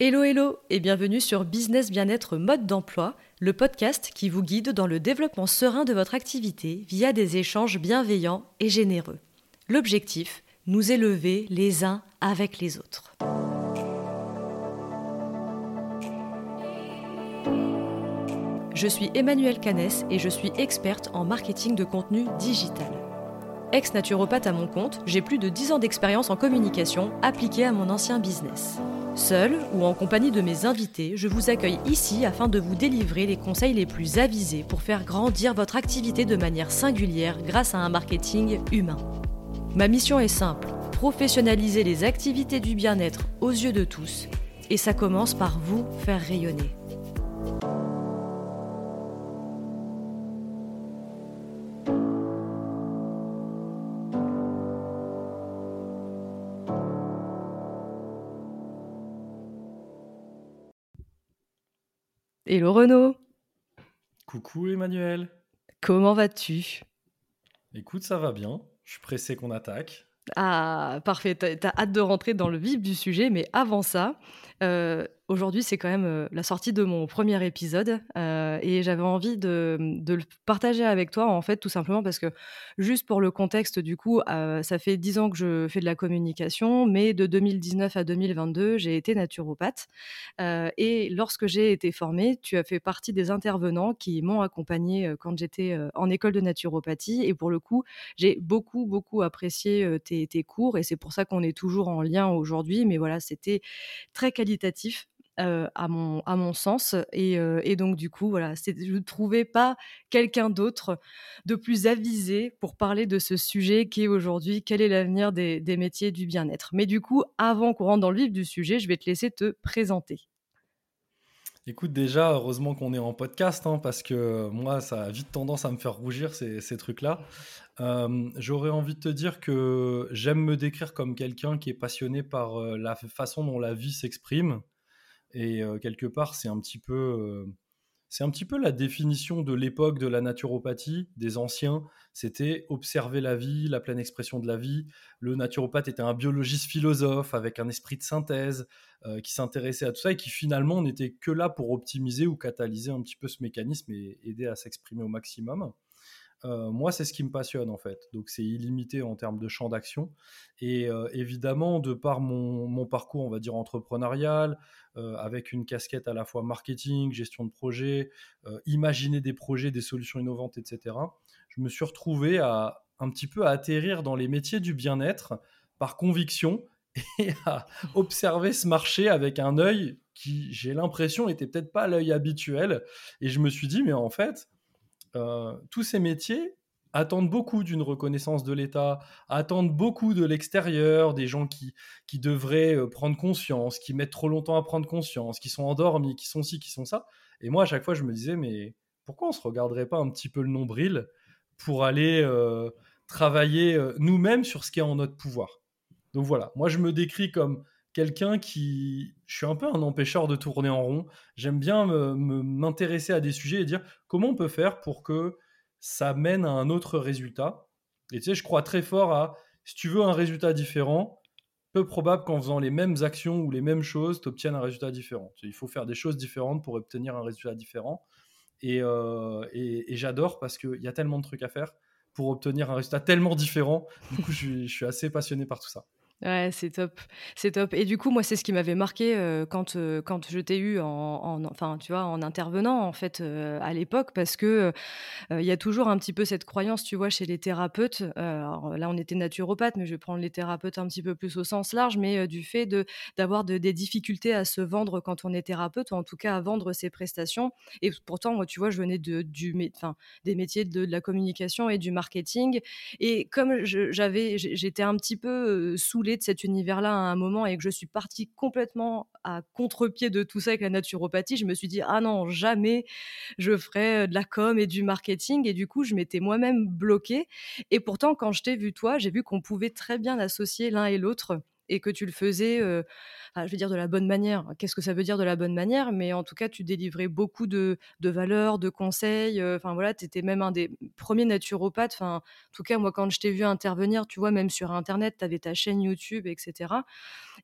Hello hello et bienvenue sur Business Bien-être Mode d'emploi, le podcast qui vous guide dans le développement serein de votre activité via des échanges bienveillants et généreux. L'objectif, nous élever les uns avec les autres. Je suis Emmanuelle Canès et je suis experte en marketing de contenu digital. Ex-naturopathe à mon compte, j'ai plus de 10 ans d'expérience en communication appliquée à mon ancien business. Seul ou en compagnie de mes invités, je vous accueille ici afin de vous délivrer les conseils les plus avisés pour faire grandir votre activité de manière singulière grâce à un marketing humain. Ma mission est simple, professionnaliser les activités du bien-être aux yeux de tous. Et ça commence par vous faire rayonner. Hello Renaud. Coucou Emmanuel. Comment vas-tu? Écoute, ça va bien. Je suis pressé qu'on attaque. Ah, parfait. T'as hâte de rentrer dans le vif du sujet, mais avant ça, euh, aujourd'hui, c'est quand même euh, la sortie de mon premier épisode euh, et j'avais envie de, le partager avec toi, en fait, tout simplement parce que, juste pour le contexte, du coup, ça fait dix ans que je fais de la communication, mais de 2019 à 2022, j'ai été naturopathe. et lorsque j'ai été formée, tu as fait partie des intervenants qui m'ont accompagnée quand j'étais en école de naturopathie. Et pour le coup, j'ai beaucoup, beaucoup apprécié tes cours et c'est pour ça qu'on est toujours en lien aujourd'hui. Mais voilà, c'était très qualitatif à, mon, à mon sens. Et, donc, du coup, voilà, je ne trouvais pas quelqu'un d'autre de plus avisé pour parler de ce sujet qui est aujourd'hui quel est l'avenir des, métiers du bien-être. Mais du coup, avant qu'on rentre dans le vif du sujet, je vais te laisser te présenter. Écoute, déjà, heureusement qu'on est en podcast, hein, parce que moi, ça a vite tendance à me faire rougir, ces, ces trucs-là. J'aurais envie de te dire que j'aime me décrire comme quelqu'un qui est passionné par la façon dont la vie s'exprime, et quelque part, c'est un petit peu, c'est un petit peu la définition de l'époque de la naturopathie des anciens. C'était observer la vie, la pleine expression de la vie. Le naturopathe était un biologiste philosophe avec un esprit de synthèse qui s'intéressait à tout ça et qui finalement n'était que là pour optimiser ou catalyser un petit peu ce mécanisme et aider à s'exprimer au maximum. Euh, moi, c'est ce qui me passionne en fait. Donc, c'est illimité en termes de champ d'action. Et euh, évidemment, de par mon, parcours, on va dire entrepreneurial, euh, avec une casquette à la fois marketing, gestion de projet, imaginer des projets, des solutions innovantes, etc., je me suis retrouvé à un petit peu à atterrir dans les métiers du bien-être par conviction et à observer ce marché avec un œil qui, j'ai l'impression, était peut-être pas l'œil habituel. Et je me suis dit, mais en fait, euh, tous ces métiers attendent beaucoup d'une reconnaissance de l'État, attendent beaucoup de l'extérieur, des gens qui, qui devraient euh, prendre conscience, qui mettent trop longtemps à prendre conscience, qui sont endormis, qui sont ci, qui sont ça. Et moi, à chaque fois, je me disais, mais pourquoi on se regarderait pas un petit peu le nombril pour aller euh, travailler nous-mêmes sur ce qui est en notre pouvoir? Donc voilà, moi, je me décris comme quelqu'un qui. Je suis un peu un empêcheur de tourner en rond. J'aime bien m'intéresser à des sujets et dire comment on peut faire pour que ça mène à un autre résultat. Et tu sais, je crois très fort à si tu veux un résultat différent, peu probable qu'en faisant les mêmes actions ou les mêmes choses, tu obtiennes un résultat différent. Il faut faire des choses différentes pour obtenir un résultat différent. Et, euh, j'adore parce qu'il y a tellement de trucs à faire pour obtenir un résultat tellement différent. Du coup, je suis assez passionné par tout ça. Ouais, c'est top, c'est top. Et du coup, moi, c'est ce qui m'avait marqué quand quand je t'ai eu en, enfin, tu vois, en intervenant en fait à l'époque, parce que il y a toujours un petit peu cette croyance, tu vois, chez les thérapeutes. alors là, on était naturopathe, mais je vais prendre les thérapeutes un petit peu plus au sens large, mais du fait de d'avoir des difficultés à se vendre quand on est thérapeute, ou en tout cas à vendre ses prestations. Et pourtant, moi, tu vois, je venais de du, enfin, des métiers de, de, la communication et du marketing, et comme j'avais, j'étais un petit peu sous de cet univers-là à un moment et que je suis partie complètement à contre-pied de tout ça avec la naturopathie, je me suis dit ah non, jamais je ferai de la com et du marketing et du coup, je m'étais moi-même bloquée. Et pourtant quand je t'ai vu toi, j'ai vu qu'on pouvait très bien associer l'un et l'autre et que tu le faisais, je vais dire de la bonne manière. Qu'est-ce que ça veut dire de la bonne manière? Mais en tout cas, tu délivrais beaucoup de, valeurs, de conseils. Enfin voilà, tu étais même un des premiers naturopathes. Enfin, en tout cas, moi, quand je t'ai vu intervenir, tu vois, même sur Internet, tu avais ta chaîne YouTube, etc.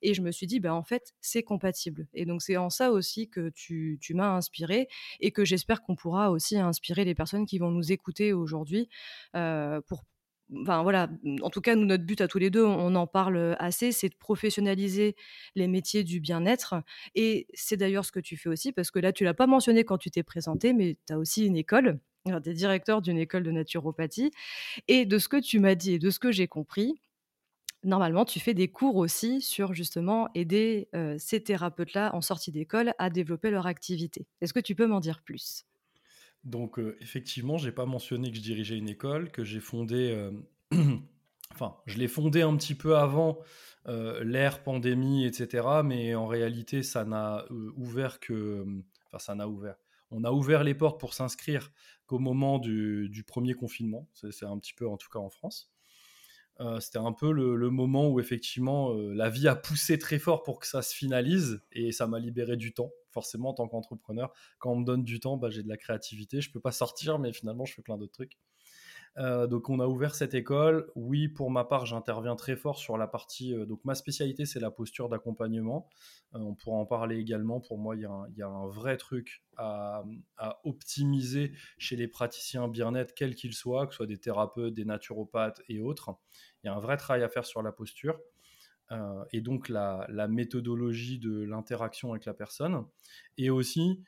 Et je me suis dit, bah, en fait, c'est compatible. Et donc, c'est en ça aussi que tu, tu m'as inspiré et que j'espère qu'on pourra aussi inspirer les personnes qui vont nous écouter aujourd'hui pour Enfin voilà, en tout cas, nous, notre but à tous les deux, on en parle assez, c'est de professionnaliser les métiers du bien-être. Et c'est d'ailleurs ce que tu fais aussi, parce que là, tu l'as pas mentionné quand tu t'es présenté, mais tu as aussi une école, tu es directeur d'une école de naturopathie. Et de ce que tu m'as dit et de ce que j'ai compris, normalement, tu fais des cours aussi sur justement aider ces thérapeutes-là en sortie d'école à développer leur activité. Est-ce que tu peux m'en dire plus? Donc, effectivement, effectivement, j'ai pas mentionné que je dirigeais une école, que j'ai fondé. enfin, je l'ai fondé un petit peu avant l'ère pandémie, etc. Mais en réalité, ça n'a ouvert que. Enfin, ça n'a ouvert. On a ouvert les portes pour s'inscrire qu'au moment du, premier confinement. C'est un petit peu, en tout cas en France. C'était un peu le, moment où effectivement la vie a poussé très fort pour que ça se finalise et ça m'a libéré du temps. Forcément, en tant qu'entrepreneur, quand on me donne du temps, bah, j'ai de la créativité. Je peux pas sortir, mais finalement, je fais plein d'autres trucs. Euh, donc on a ouvert cette école. Oui, pour ma part, j'interviens très fort sur la partie. Euh, donc ma spécialité, c'est la posture d'accompagnement. Euh, on pourra en parler également. Pour moi, il y, a un vrai truc à, optimiser chez les praticiens bien-être, quels qu'ils soient, que ce soit des thérapeutes, des naturopathes et autres. Il y a un vrai travail à faire sur la posture. et donc la, méthodologie de l'interaction avec la personne. Et aussi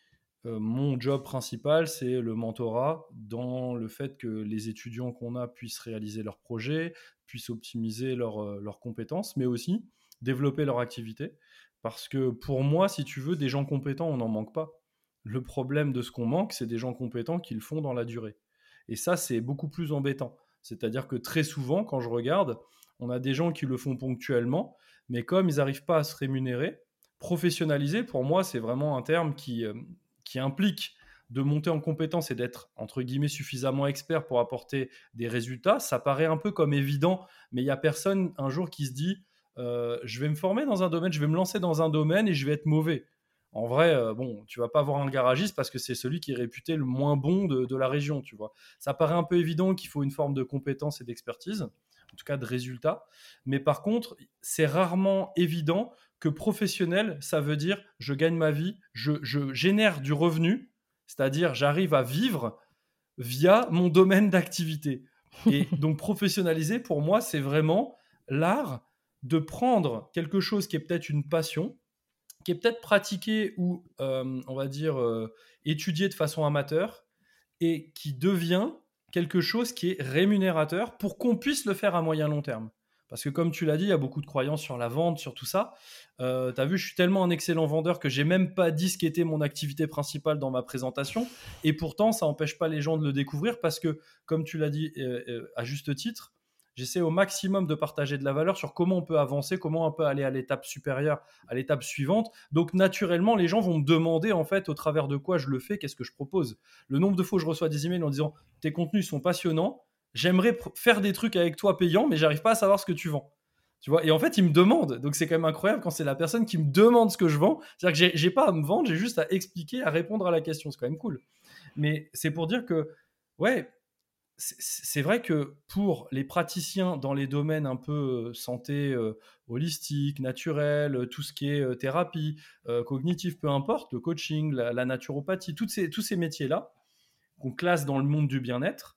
mon job principal, c'est le mentorat dans le fait que les étudiants qu'on a puissent réaliser leurs projets, puissent optimiser euh, leurs compétences, mais aussi développer leur activité. Parce que pour moi, si tu veux, des gens compétents, on n'en manque pas. Le problème de ce qu'on manque, c'est des gens compétents qui le font dans la durée. Et ça, c'est beaucoup plus embêtant. C'est-à-dire que très souvent, quand je regarde, on a des gens qui le font ponctuellement, mais comme ils n'arrivent pas à se rémunérer, professionnaliser, pour moi, c'est vraiment un terme qui, euh, qui implique de monter en compétence et d'être, entre guillemets, suffisamment expert pour apporter des résultats, ça paraît un peu comme évident, mais il n'y a personne un jour qui se dit, euh, je vais me former dans un domaine, je vais me lancer dans un domaine et je vais être mauvais. En vrai, euh, bon, tu vas pas avoir un garagiste parce que c'est celui qui est réputé le moins bon de, la région, tu vois. Ça paraît un peu évident qu'il faut une forme de compétence et d'expertise, en tout cas de résultats. Mais par contre, c'est rarement évident que professionnel, ça veut dire je gagne ma vie, je, génère du revenu, c'est-à-dire j'arrive à vivre via mon domaine d'activité. Et donc professionnaliser, pour moi, c'est vraiment l'art de prendre quelque chose qui est peut-être une passion, qui est peut-être pratiqué ou, euh, on va dire, euh, étudié de façon amateur, et qui devient quelque chose qui est rémunérateur pour qu'on puisse le faire à moyen long terme. Parce que comme tu l'as dit, il y a beaucoup de croyances sur la vente, sur tout ça. Euh, tu as vu, je suis tellement un excellent vendeur que j'ai même pas dit ce qui était mon activité principale dans ma présentation. Et pourtant, ça n'empêche pas les gens de le découvrir parce que, comme tu l'as dit euh, euh, à juste titre, j'essaie au maximum de partager de la valeur sur comment on peut avancer, comment on peut aller à l'étape supérieure, à l'étape suivante. Donc naturellement, les gens vont me demander en fait au travers de quoi je le fais, qu'est-ce que je propose. Le nombre de fois où je reçois des emails en disant tes contenus sont passionnants, j'aimerais faire des trucs avec toi payant, mais j'arrive pas à savoir ce que tu vends. Tu vois, et en fait, ils me demandent. Donc, c'est quand même incroyable quand c'est la personne qui me demande ce que je vends. C'est-à-dire que j'ai pas à me vendre, j'ai juste à expliquer, à répondre à la question. C'est quand même cool. Mais c'est pour dire que, ouais, c'est vrai que pour les praticiens dans les domaines un peu euh, santé euh, holistique, naturelle, tout ce qui est euh, thérapie, cognitive, peu importe, le coaching, la, naturopathie, ces, tous ces métiers-là qu'on classe dans le monde du bien-être,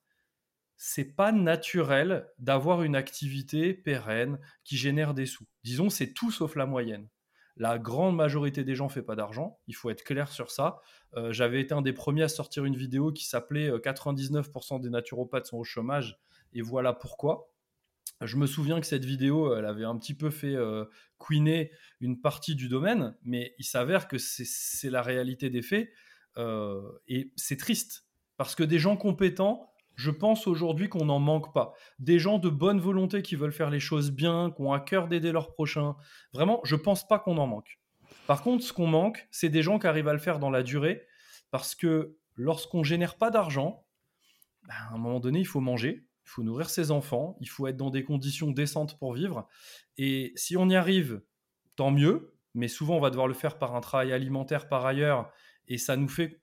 c'est pas naturel d'avoir une activité pérenne qui génère des sous. Disons, c'est tout sauf la moyenne. La grande majorité des gens ne fait pas d'argent, il faut être clair sur ça. Euh, j'avais été un des premiers à sortir une vidéo qui s'appelait 99% euh, des naturopathes sont au chômage, et voilà pourquoi. Je me souviens que cette vidéo, elle avait un petit peu fait euh, queener une partie du domaine, mais il s'avère que c'est la réalité des faits, et c'est triste, parce que des gens compétents je pense aujourd'hui qu'on n'en manque pas. Des gens de bonne volonté qui veulent faire les choses bien, qui ont à cœur d'aider leurs prochains. Vraiment, je pense pas qu'on en manque. Par contre, ce qu'on manque, c'est des gens qui arrivent à le faire dans la durée, parce que lorsqu'on génère pas d'argent, ben, à un moment donné, il faut manger, il faut nourrir ses enfants, il faut être dans des conditions décentes pour vivre. Et si on y arrive, tant mieux, mais souvent on va devoir le faire par un travail alimentaire par ailleurs, et ça nous fait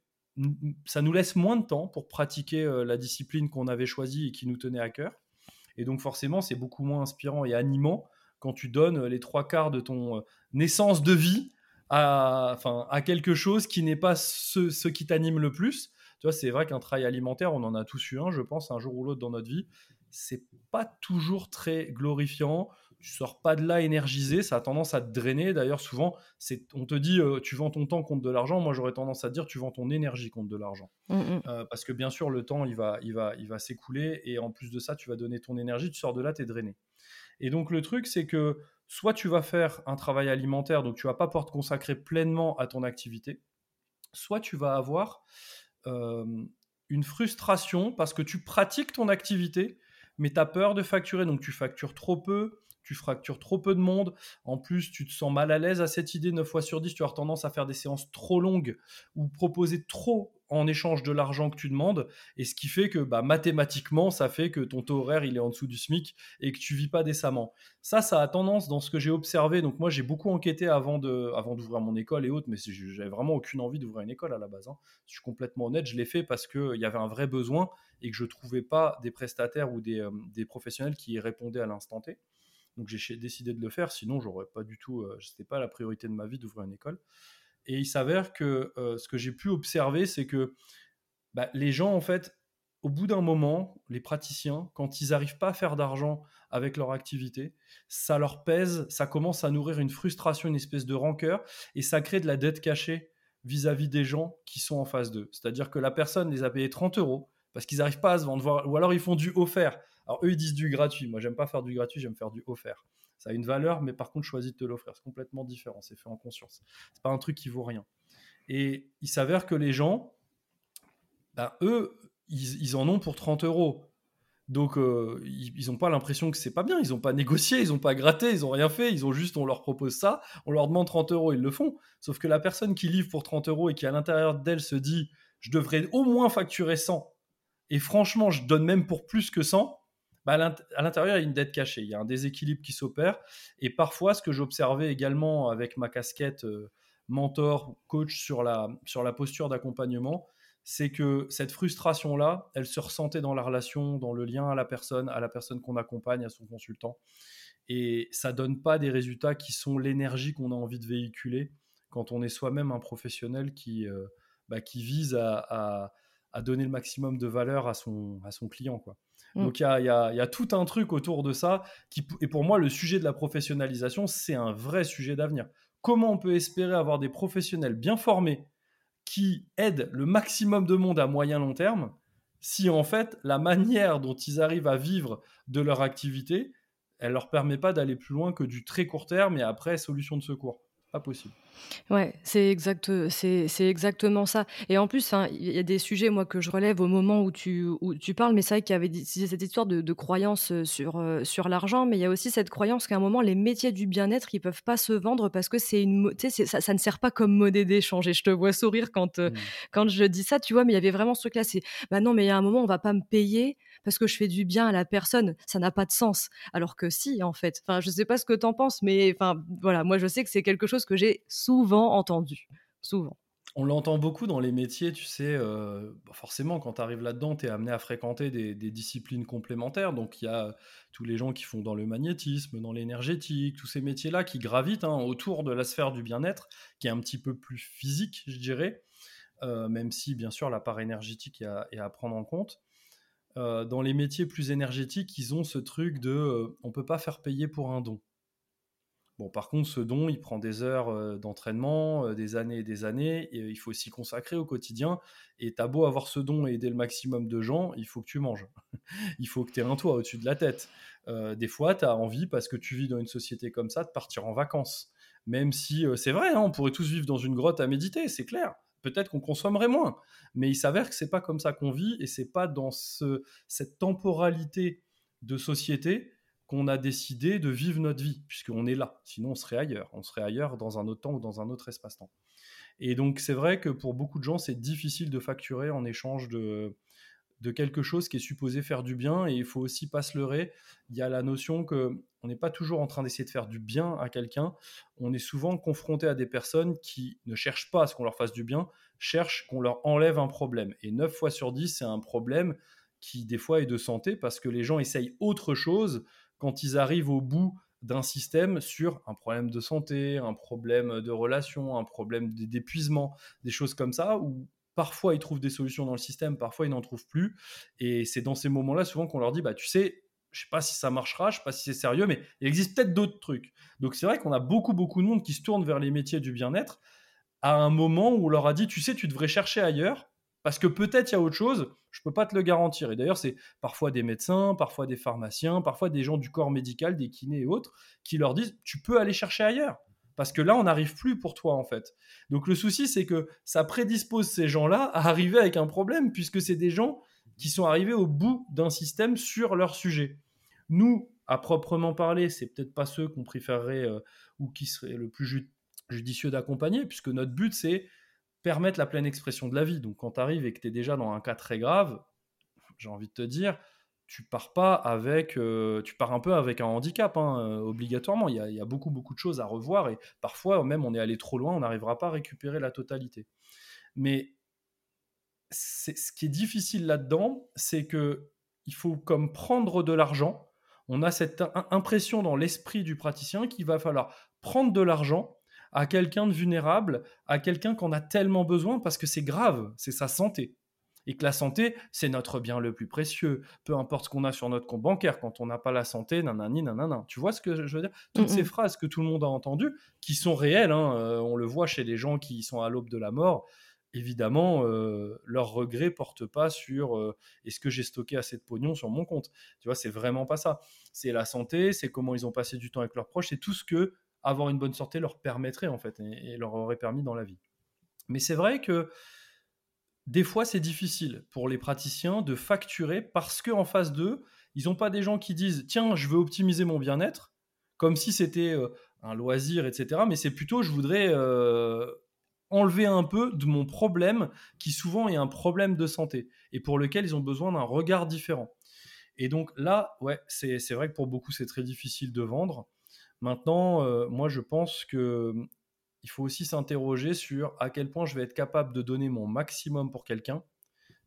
ça nous laisse moins de temps pour pratiquer euh, la discipline qu'on avait choisie et qui nous tenait à cœur. Et donc forcément, c'est beaucoup moins inspirant et animant quand tu donnes les trois quarts de ton euh, naissance de vie à, à quelque chose qui n'est pas ce, ce qui t'anime le plus. Tu vois, c'est vrai qu'un travail alimentaire, on en a tous eu un, je pense, un jour ou l'autre dans notre vie. C'est pas toujours très glorifiant tu sors pas de là énergisé, ça a tendance à te drainer. D'ailleurs, souvent, c'est, on te dit, euh, tu vends ton temps contre de l'argent. Moi, j'aurais tendance à dire, tu vends ton énergie contre de l'argent. Mmh, mmh. Euh, parce que bien sûr, le temps, il va, il va, il va s'écouler, et en plus de ça, tu vas donner ton énergie. Tu sors de là, tu es drainé. Et donc, le truc, c'est que soit tu vas faire un travail alimentaire, donc tu vas pas pouvoir te consacrer pleinement à ton activité, soit tu vas avoir euh, une frustration parce que tu pratiques ton activité, mais tu as peur de facturer, donc tu factures trop peu, tu fractures trop peu de monde. En plus, tu te sens mal à l'aise à cette idée. 9 fois sur 10, tu as tendance à faire des séances trop longues ou proposer trop en échange de l'argent que tu demandes. Et ce qui fait que bah, mathématiquement, ça fait que ton taux horaire, est en dessous du SMIC et que tu vis pas décemment. Ça, ça a tendance dans ce que j'ai observé. Donc moi, j'ai beaucoup enquêté avant, d'ouvrir mon école et autres, mais j'avais vraiment aucune envie d'ouvrir une école à la base. Hein. Je suis complètement honnête, je l'ai fait parce qu'il y avait un vrai besoin et que je trouvais pas des prestataires ou des, euh, des professionnels qui y répondaient à l'instant T. Donc j'ai décidé de le faire, sinon j'aurais pas du tout, euh, c'était pas la priorité de ma vie d'ouvrir une école. Et il s'avère que euh, ce que j'ai pu observer, c'est que bah, les gens, en fait, au bout d'un moment, les praticiens, quand ils n'arrivent pas à faire d'argent avec leur activité, ça leur pèse, ça commence à nourrir une frustration, une espèce de rancœur, et ça crée de la dette cachée vis-à-vis -vis des gens qui sont en face d'eux. C'est-à-dire que la personne les a payés 30 euros parce qu'ils n'arrivent pas à se vendre, ou alors ils font du offert. Alors eux, ils disent du gratuit. Moi, j'aime pas faire du gratuit, j'aime faire du offert. Ça a une valeur, mais par contre, choisis de te l'offrir. C'est complètement différent. C'est fait en conscience. C'est pas un truc qui vaut rien. Et il s'avère que les gens, ben, eux, ils, en ont pour 30 euros. Donc, euh, ils n'ont pas l'impression que c'est pas bien. Ils n'ont pas négocié, ils n'ont pas gratté, ils n'ont rien fait. Ils ont juste, on leur propose ça, on leur demande 30 euros, ils le font. Sauf que la personne qui livre pour 30 euros et qui à l'intérieur d'elle se dit, je devrais au moins facturer 100. Et franchement, je donne même pour plus que 100 bah, à l'intérieur, il y a une dette cachée, il y a un déséquilibre qui s'opère. Et parfois, ce que j'observais également avec ma casquette euh, mentor, coach sur la, sur la posture d'accompagnement, c'est que cette frustration-là, elle se ressentait dans la relation, dans le lien à la personne, à la personne qu'on accompagne, à son consultant. Et ça donne pas des résultats qui sont l'énergie qu'on a envie de véhiculer quand on est soi-même un professionnel qui, euh, bah, qui vise à, à, donner le maximum de valeur à son, à son client. Quoi. Mm. Donc il y a, tout un truc autour de ça. Et pour moi, le sujet de la professionnalisation, c'est un vrai sujet d'avenir. Comment on peut espérer avoir des professionnels bien formés qui aident le maximum de monde à moyen long terme si en fait la manière dont ils arrivent à vivre de leur activité, elle leur permet pas d'aller plus loin que du très court terme et après solution de secours possible. Ouais, c'est exact, c'est exactement ça. Et en plus, il y a des sujets, moi, que je relève au moment où tu, où tu parles, mais c'est vrai qu'il y avait cette histoire de, de croyance sur, sur l'argent, mais il y a aussi cette croyance qu'à un moment, les métiers du bien-être, ils peuvent pas se vendre parce que c'est une, ça, ça ne sert pas comme monnaie d'échange. Et je te vois sourire quand, mmh. quand je dis ça, tu vois, mais il y avait vraiment ce truc-là, c'est, bah non, mais il y a un moment, on va pas me payer parce que je fais du bien à la personne. Ça n'a pas de sens. Alors que si, en fait. Enfin, je sais pas ce que tu en penses, mais enfin, voilà, moi, je sais que c'est quelque chose que j'ai souvent entendu. Souvent. On l'entend beaucoup dans les métiers, tu sais, euh, bah, forcément, quand tu arrives là-dedans, tu es amené à fréquenter des, disciplines complémentaires. Donc, il y a tous les gens qui font dans le magnétisme, dans l'énergétique, tous ces métiers-là qui gravitent hein, autour de la sphère du bien-être, qui est un petit peu plus physique, je dirais, euh, même si, bien sûr, la part énergétique est à prendre en compte. Euh, dans les métiers plus énergétiques, ils ont ce truc de euh, on peut pas faire payer pour un don. Bon, par contre, ce don, il prend des heures euh, d'entraînement, des années et des années, et il faut s'y consacrer au quotidien. Et t'as beau avoir ce don et aider le maximum de gens, il faut que tu manges. il faut que tu aies un toit au-dessus de la tête. des fois, tu as envie, parce que tu vis dans une société comme ça, de partir en vacances. Même si c'est vrai, hein, on pourrait tous vivre dans une grotte à méditer, c'est clair peut-être qu'on consommerait moins. Mais il s'avère que c'est pas comme ça qu'on vit et c'est pas dans ce, cette temporalité de société qu'on a décidé de vivre notre vie, puisqu'on est là. Sinon, on serait ailleurs. On serait ailleurs dans un autre temps ou dans un autre espace-temps. Et donc, c'est vrai que pour beaucoup de gens, c'est difficile de facturer en échange de, de quelque chose qui est supposé faire du bien et il faut aussi pas se leurrer. Il y a la notion que on n'est pas toujours en train d'essayer de faire du bien à quelqu'un. On est souvent confronté à des personnes qui ne cherchent pas à ce qu'on leur fasse du bien, cherchent qu'on leur enlève un problème. Et 9 fois sur 10, c'est un problème qui des fois est de santé parce que les gens essayent autre chose quand ils arrivent au bout d'un système sur un problème de santé, un problème de relation, un problème d'épuisement, des choses comme ça, parfois ils trouvent des solutions dans le système, parfois ils n'en trouvent plus. Et c'est dans ces moments-là souvent qu'on leur dit, bah tu sais, je sais pas si ça marchera, je sais pas si c'est sérieux, mais il existe peut-être d'autres trucs. Donc c'est vrai qu'on a beaucoup, beaucoup de monde qui se tourne vers les métiers du bien-être à un moment où on leur a dit, tu sais, tu devrais chercher ailleurs, parce que peut-être il y a autre chose, je ne peux pas te le garantir. Et d'ailleurs, c'est parfois des médecins, parfois des pharmaciens, parfois des gens du corps médical, des kinés et autres, qui leur disent tu peux aller chercher ailleurs. Parce que là, on n'arrive plus pour toi, en fait. Donc le souci, c'est que ça prédispose ces gens-là à arriver avec un problème, puisque c'est des gens qui sont arrivés au bout d'un système sur leur sujet. Nous, à proprement parler, c'est peut-être pas ceux qu'on préférerait euh, ou qui seraient le plus judicieux d'accompagner, puisque notre but, c'est permettre la pleine expression de la vie. Donc quand tu arrives et que tu es déjà dans un cas très grave, j'ai envie de te dire, tu pars pas avec, euh, tu pars un peu avec un handicap, hein, euh, obligatoirement. Il y, a, beaucoup, beaucoup de choses à revoir et parfois, même on est allé trop loin, on n'arrivera pas à récupérer la totalité. Mais ce qui est difficile là-dedans, c'est que il faut comme prendre de l'argent. On a cette impression dans l'esprit du praticien qu'il va falloir prendre de l'argent à quelqu'un de vulnérable, à quelqu'un qu'on a tellement besoin parce que c'est grave, c'est sa santé. Et que la santé, c'est notre bien le plus précieux. Peu importe ce qu'on a sur notre compte bancaire, quand on n'a pas la santé, nanani, nanana. Tu vois ce que je veux dire? Toutes ces phrases que tout le monde a entendues, qui sont réelles, hein, euh, on le voit chez les gens qui sont à l'aube de la mort, évidemment, euh, leur regret porte pas sur euh, est-ce que j'ai stocké assez de pognon sur mon compte? Tu vois, c'est vraiment pas ça. C'est la santé, c'est comment ils ont passé du temps avec leurs proches, c'est tout ce que avoir une bonne santé leur permettrait en fait et, leur aurait permis dans la vie. Mais c'est vrai que des fois c'est difficile pour les praticiens de facturer parce qu'en face d'eux, ils n'ont pas des gens qui disent tiens je veux optimiser mon bien-être comme si c'était euh, un loisir etc. Mais c'est plutôt je voudrais euh, enlever un peu de mon problème qui souvent est un problème de santé et pour lequel ils ont besoin d'un regard différent. Et donc là, ouais, c'est vrai que pour beaucoup c'est très difficile de vendre. Maintenant, euh, moi, je pense que il faut aussi s'interroger sur à quel point je vais être capable de donner mon maximum pour quelqu'un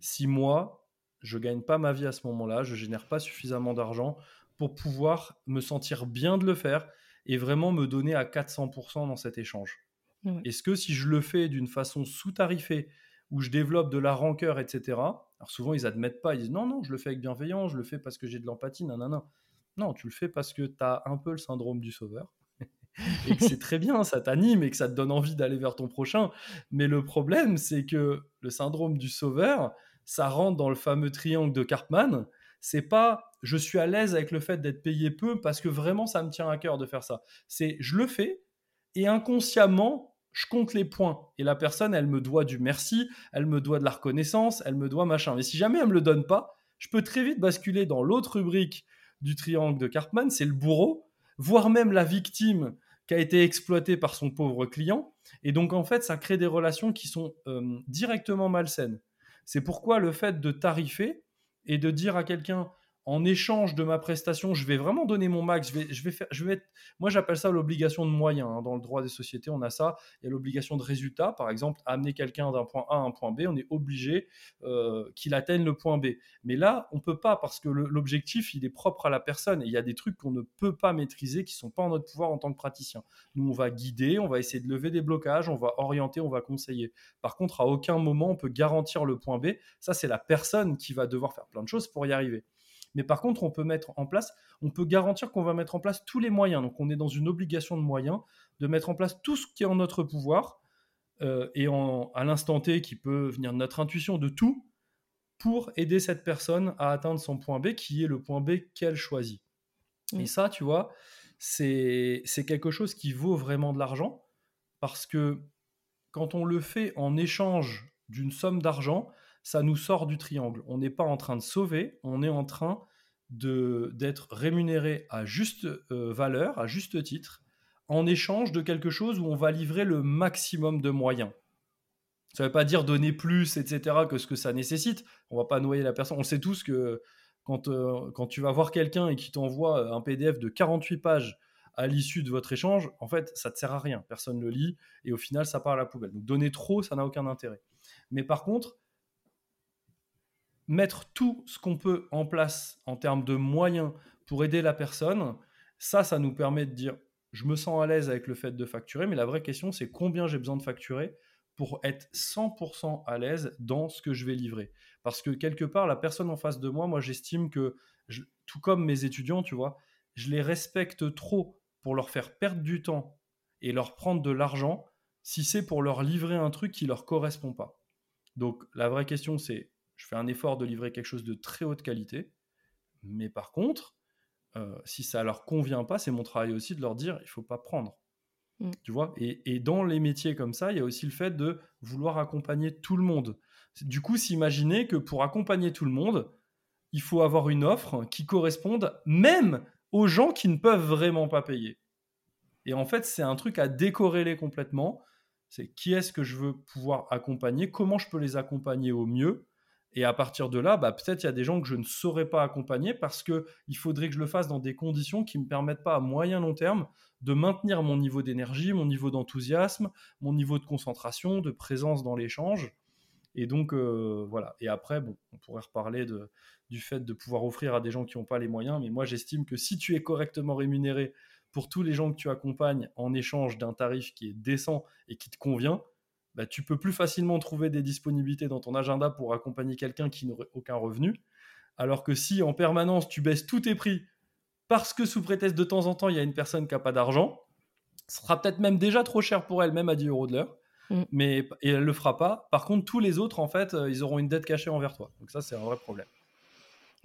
si moi, je gagne pas ma vie à ce moment-là, je génère pas suffisamment d'argent pour pouvoir me sentir bien de le faire et vraiment me donner à 400% dans cet échange. Est-ce que si je le fais d'une façon sous-tarifée, où je développe de la rancœur, etc., alors souvent ils admettent pas, ils disent non, non, je le fais avec bienveillance, je le fais parce que j'ai de l'empathie, non, non, non. Non, tu le fais parce que tu as un peu le syndrome du sauveur. Et que c'est très bien, ça t'anime et que ça te donne envie d'aller vers ton prochain. Mais le problème, c'est que le syndrome du sauveur, ça rentre dans le fameux triangle de Cartman. C'est pas je suis à l'aise avec le fait d'être payé peu parce que vraiment ça me tient à cœur de faire ça. C'est je le fais et inconsciemment je compte les points et la personne elle me doit du merci, elle me doit de la reconnaissance, elle me doit machin. Mais si jamais elle me le donne pas, je peux très vite basculer dans l'autre rubrique du triangle de Cartman, c'est le bourreau, voire même la victime qui a été exploitée par son pauvre client. Et donc, en fait, ça crée des relations qui sont euh, directement malsaines. C'est pourquoi le fait de tarifer et de dire à quelqu'un en échange de ma prestation, je vais vraiment donner mon max. Je vais, je vais je vais être, moi, j'appelle ça l'obligation de moyens. Hein. Dans le droit des sociétés, on a ça. Il y a l'obligation de résultat. Par exemple, amener quelqu'un d'un point A à un point B, on est obligé euh, qu'il atteigne le point B. Mais là, on peut pas parce que l'objectif, il est propre à la personne. Et il y a des trucs qu'on ne peut pas maîtriser, qui sont pas en notre pouvoir en tant que praticien. Nous, on va guider, on va essayer de lever des blocages, on va orienter, on va conseiller. Par contre, à aucun moment, on peut garantir le point B. Ça, c'est la personne qui va devoir faire plein de choses pour y arriver. Mais par contre, on peut mettre en place, on peut garantir qu'on va mettre en place tous les moyens. Donc, on est dans une obligation de moyens de mettre en place tout ce qui est en notre pouvoir euh, et à l'instant T qui peut venir de notre intuition de tout pour aider cette personne à atteindre son point B qui est le point B qu'elle choisit. Et ça, tu vois, c'est quelque chose qui vaut vraiment de l'argent parce que quand on le fait en échange d'une somme d'argent, ça nous sort du triangle. On n'est pas en train de sauver, on est en train d'être rémunéré à juste euh, valeur, à juste titre, en échange de quelque chose où on va livrer le maximum de moyens. Ça ne veut pas dire donner plus, etc., que ce que ça nécessite. On va pas noyer la personne. On sait tous que quand, euh, quand tu vas voir quelqu'un et qui t'envoie un PDF de 48 pages à l'issue de votre échange, en fait, ça ne te sert à rien. Personne ne le lit et au final, ça part à la poubelle. Donc, donner trop, ça n'a aucun intérêt. Mais par contre, mettre tout ce qu'on peut en place en termes de moyens pour aider la personne, ça, ça nous permet de dire je me sens à l'aise avec le fait de facturer, mais la vraie question, c'est combien j'ai besoin de facturer pour être 100% à l'aise dans ce que je vais livrer. Parce que quelque part, la personne en face de moi, moi, j'estime que, tout comme mes étudiants, tu vois, je les respecte trop pour leur faire perdre du temps et leur prendre de l'argent si c'est pour leur livrer un truc qui leur correspond pas. Donc, la vraie question, c'est je fais un effort de livrer quelque chose de très haute qualité, mais par contre, euh, si ça leur convient pas, c'est mon travail aussi de leur dire il faut pas prendre. Mm. Tu vois? Et, dans les métiers comme ça, il y a aussi le fait de vouloir accompagner tout le monde. Du coup, s'imaginer que pour accompagner tout le monde, il faut avoir une offre qui corresponde même aux gens qui ne peuvent vraiment pas payer. Et en fait, c'est un truc à décorréler complètement. C'est qui est-ce que je veux pouvoir accompagner, comment je peux les accompagner au mieux, et à partir de là, bah, peut-être il y a des gens que je ne saurais pas accompagner parce qu'il faudrait que je le fasse dans des conditions qui me permettent pas à moyen long terme de maintenir mon niveau d'énergie, mon niveau d'enthousiasme, mon niveau de concentration, de présence dans l'échange. Et donc, euh, voilà. Et après, bon, on pourrait reparler du fait de pouvoir offrir à des gens qui n'ont pas les moyens. Mais moi, j'estime que si tu es correctement rémunéré pour tous les gens que tu accompagnes en échange d'un tarif qui est décent et qui te convient, bah, tu peux plus facilement trouver des disponibilités dans ton agenda pour accompagner quelqu'un qui n'aurait aucun revenu. Alors que si en permanence tu baisses tous tes prix parce que sous prétexte de temps en temps il y a une personne qui n'a pas d'argent, ce sera peut-être même déjà trop cher pour elle, même à 10 euros de l'heure. Mm. Mais et elle le fera pas. Par contre, tous les autres, en fait, euh, ils auront une dette cachée envers toi. Donc ça, c'est un vrai problème.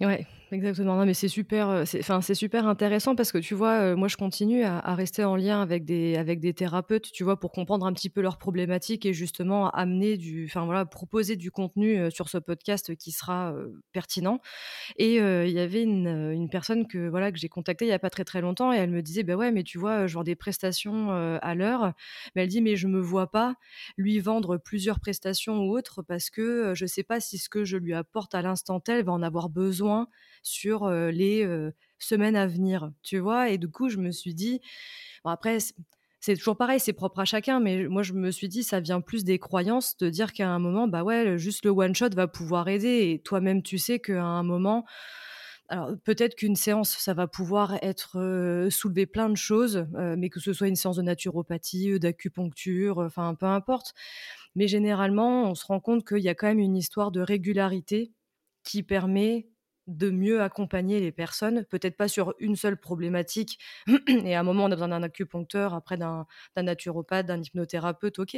Ouais, exactement. Mais c'est super, euh, enfin, c'est super intéressant parce que tu vois, euh, moi, je continue à, rester en lien avec des, avec des thérapeutes, tu vois, pour comprendre un petit peu leurs problématiques et justement amener du, enfin voilà, proposer du contenu euh, sur ce podcast qui sera pertinent. Et il y avait une, une, personne que voilà que j'ai contactée il y a pas très très longtemps et elle me disait, bah ouais, mais tu vois, genre des prestations à l'heure. Mais elle dit, mais je me vois pas lui vendre plusieurs prestations ou autres parce que je sais pas si ce que je lui apporte à l'instant T, elle va en avoir besoin sur les semaines à venir, tu vois? Et du coup, je me suis dit, bon, après, c'est toujours pareil, c'est propre à chacun, mais moi je me suis dit, ça vient plus des croyances de dire qu'à un moment, bah ouais, juste le one shot va pouvoir aider. Et toi-même, tu sais qu'à un moment, alors peut-être qu'une séance, ça va pouvoir être soulever plein de choses, mais que ce soit une séance de naturopathie, d'acupuncture, enfin peu importe. Mais généralement, on se rend compte qu'il y a quand même une histoire de régularité qui permet de mieux accompagner les personnes, peut-être pas sur une seule problématique, et à un moment on a besoin d'un acupuncteur, après d'un naturopathe, d'un hypnothérapeute, ok,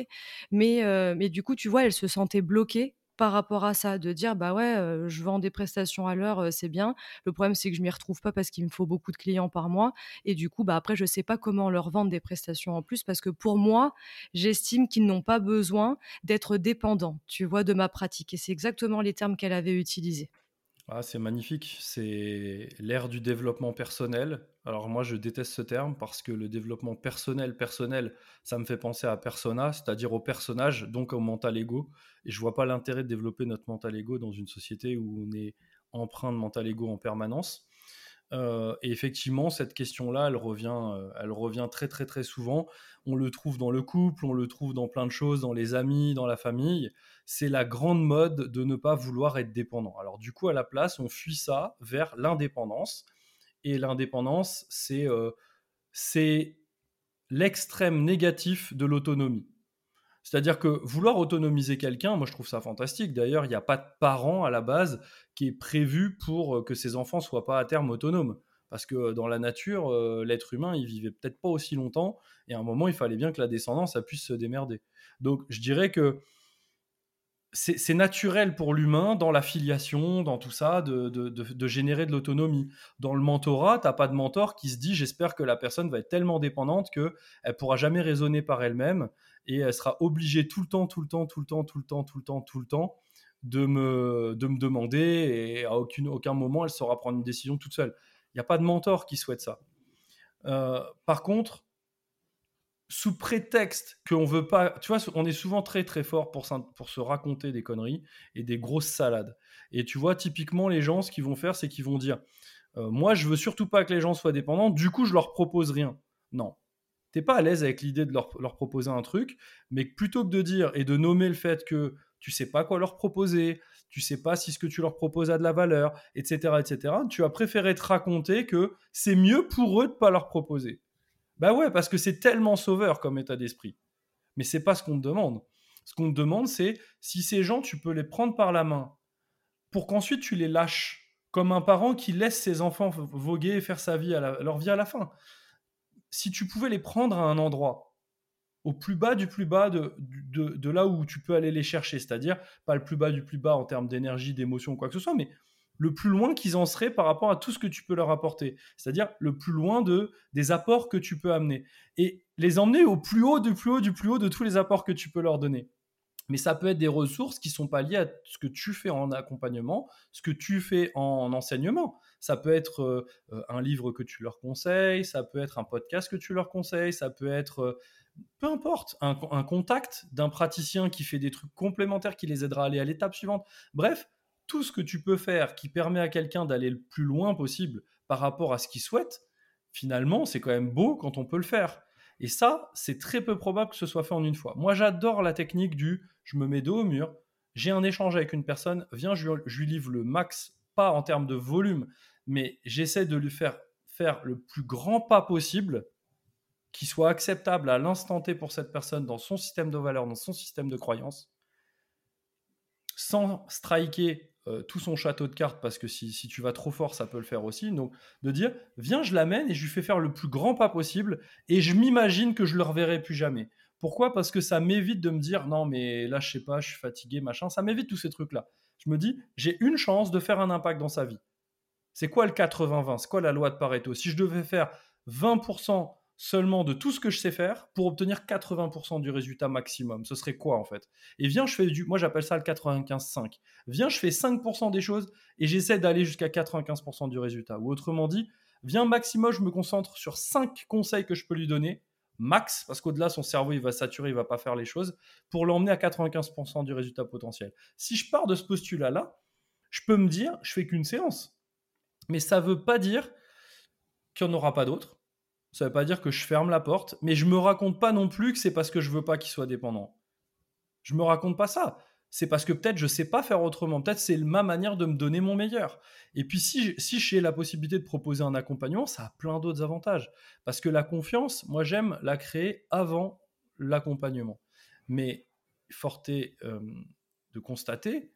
mais, euh, mais du coup tu vois, elle se sentait bloquée par rapport à ça, de dire bah ouais, euh, je vends des prestations à l'heure, euh, c'est bien. Le problème c'est que je m'y retrouve pas parce qu'il me faut beaucoup de clients par mois, et du coup bah après je sais pas comment leur vendre des prestations en plus parce que pour moi j'estime qu'ils n'ont pas besoin d'être dépendants, tu vois, de ma pratique, et c'est exactement les termes qu'elle avait utilisés. Ah, c'est magnifique, c'est l'ère du développement personnel. Alors moi, je déteste ce terme parce que le développement personnel, personnel, ça me fait penser à persona, c'est-à-dire au personnage, donc au mental ego. Et je vois pas l'intérêt de développer notre mental ego dans une société où on est empreint de mental ego en permanence. Euh, et effectivement, cette question-là, elle revient, euh, elle revient très très très souvent. On le trouve dans le couple, on le trouve dans plein de choses, dans les amis, dans la famille. C'est la grande mode de ne pas vouloir être dépendant. Alors du coup, à la place, on fuit ça vers l'indépendance. Et l'indépendance, c'est euh, c'est l'extrême négatif de l'autonomie. C'est-à-dire que vouloir autonomiser quelqu'un, moi je trouve ça fantastique. D'ailleurs, il n'y a pas de parent à la base qui est prévu pour euh, que ses enfants soient pas à terme autonomes. Parce que euh, dans la nature, euh, l'être humain, il vivait peut-être pas aussi longtemps, et à un moment, il fallait bien que la descendance, puisse se démerder. Donc, je dirais que c'est naturel pour l'humain, dans la filiation, dans tout ça, de, générer de l'autonomie. Dans le mentorat, tu n'as pas de mentor qui se dit j'espère que la personne va être tellement dépendante qu'elle ne pourra jamais raisonner par elle-même et elle sera obligée tout le temps, tout le temps, tout le temps, tout le temps, tout le temps, tout le temps de me, de me demander et à aucun moment elle saura prendre une décision toute seule. Il n'y a pas de mentor qui souhaite ça. Euh, par contre, sous prétexte qu'on veut pas, tu vois, on est souvent très très fort pour, pour se raconter des conneries et des grosses salades. Et tu vois, typiquement, les gens, ce qu'ils vont faire, c'est qu'ils vont dire, euh, moi, je veux surtout pas que les gens soient dépendants, du coup, je leur propose rien. Non. T'es pas à l'aise avec l'idée de leur, leur, proposer un truc, mais plutôt que de dire et de nommer le fait que tu sais pas quoi leur proposer, tu sais pas si ce que tu leur proposes a de la valeur, etc., etc., tu as préféré te raconter que c'est mieux pour eux de pas leur proposer. Bah ouais, parce que c'est tellement sauveur comme état d'esprit. Mais c'est pas ce qu'on te demande. Ce qu'on te demande, c'est si ces gens, tu peux les prendre par la main pour qu'ensuite tu les lâches, comme un parent qui laisse ses enfants voguer et faire sa vie à leur vie à la fin. Si tu pouvais les prendre à un endroit, au plus bas du plus bas de, là où tu peux aller les chercher, c'est-à-dire pas le plus bas du plus bas en termes d'énergie, d'émotion, quoi que ce soit, mais le plus loin qu'ils en seraient par rapport à tout ce que tu peux leur apporter. C'est-à-dire le plus loin de, des apports que tu peux amener. Et les emmener au plus haut, du plus haut, du plus haut de tous les apports que tu peux leur donner. Mais ça peut être des ressources qui sont pas liées à ce que tu fais en accompagnement, ce que tu fais en enseignement. Ça peut être euh, un livre que tu leur conseilles, ça peut être un podcast que tu leur conseilles, ça peut être, euh, peu importe, un, un contact d'un praticien qui fait des trucs complémentaires qui les aidera à aller à l'étape suivante. Bref, tout ce que tu peux faire qui permet à quelqu'un d'aller le plus loin possible par rapport à ce qu'il souhaite, finalement, c'est quand même beau quand on peut le faire. Et ça, c'est très peu probable que ce soit fait en une fois. Moi, j'adore la technique du je me mets dos au mur, j'ai un échange avec une personne, viens, je, lui livre le max, pas en termes de volume, mais j'essaie de lui faire faire le plus grand pas possible qui soit acceptable à l'instant T pour cette personne dans son système de valeurs, dans son système de croyances, sans striker euh, tout son château de cartes, parce que si, tu vas trop fort, ça peut le faire aussi. Donc, de dire, viens, je l'amène et je lui fais faire le plus grand pas possible, et je m'imagine que je le reverrai plus jamais. Pourquoi? Parce que ça m'évite de me dire, non, mais là, je sais pas, je suis fatigué, machin. Ça m'évite tous ces trucs-là. Je me dis, j'ai une chance de faire un impact dans sa vie. C'est quoi le 80-20 C'est quoi la loi de Pareto? Si je devais faire 20% seulement de tout ce que je sais faire pour obtenir 80% du résultat maximum. Ce serait quoi en fait? Et viens, je fais du. Moi, j'appelle ça le 95-5. Viens, je fais 5% des choses et j'essaie d'aller jusqu'à 95% du résultat. Ou autrement dit, viens, maximum, je me concentre sur 5 conseils que je peux lui donner, max, parce qu'au-delà, son cerveau, il va saturer, il va pas faire les choses, pour l'emmener à 95% du résultat potentiel. Si je pars de ce postulat-là, je peux me dire, je fais qu'une séance. Mais ça veut pas dire qu'il n'y en aura pas d'autres ça veut pas dire que je ferme la porte, mais je me raconte pas non plus que c'est parce que je veux pas qu'il soit dépendant. Je me raconte pas ça. C'est parce que peut-être je sais pas faire autrement. Peut-être c'est ma manière de me donner mon meilleur. Et puis si, si j'ai la possibilité de proposer un accompagnement, ça a plein d'autres avantages. Parce que la confiance, moi j'aime la créer avant l'accompagnement. Mais forte euh, de constater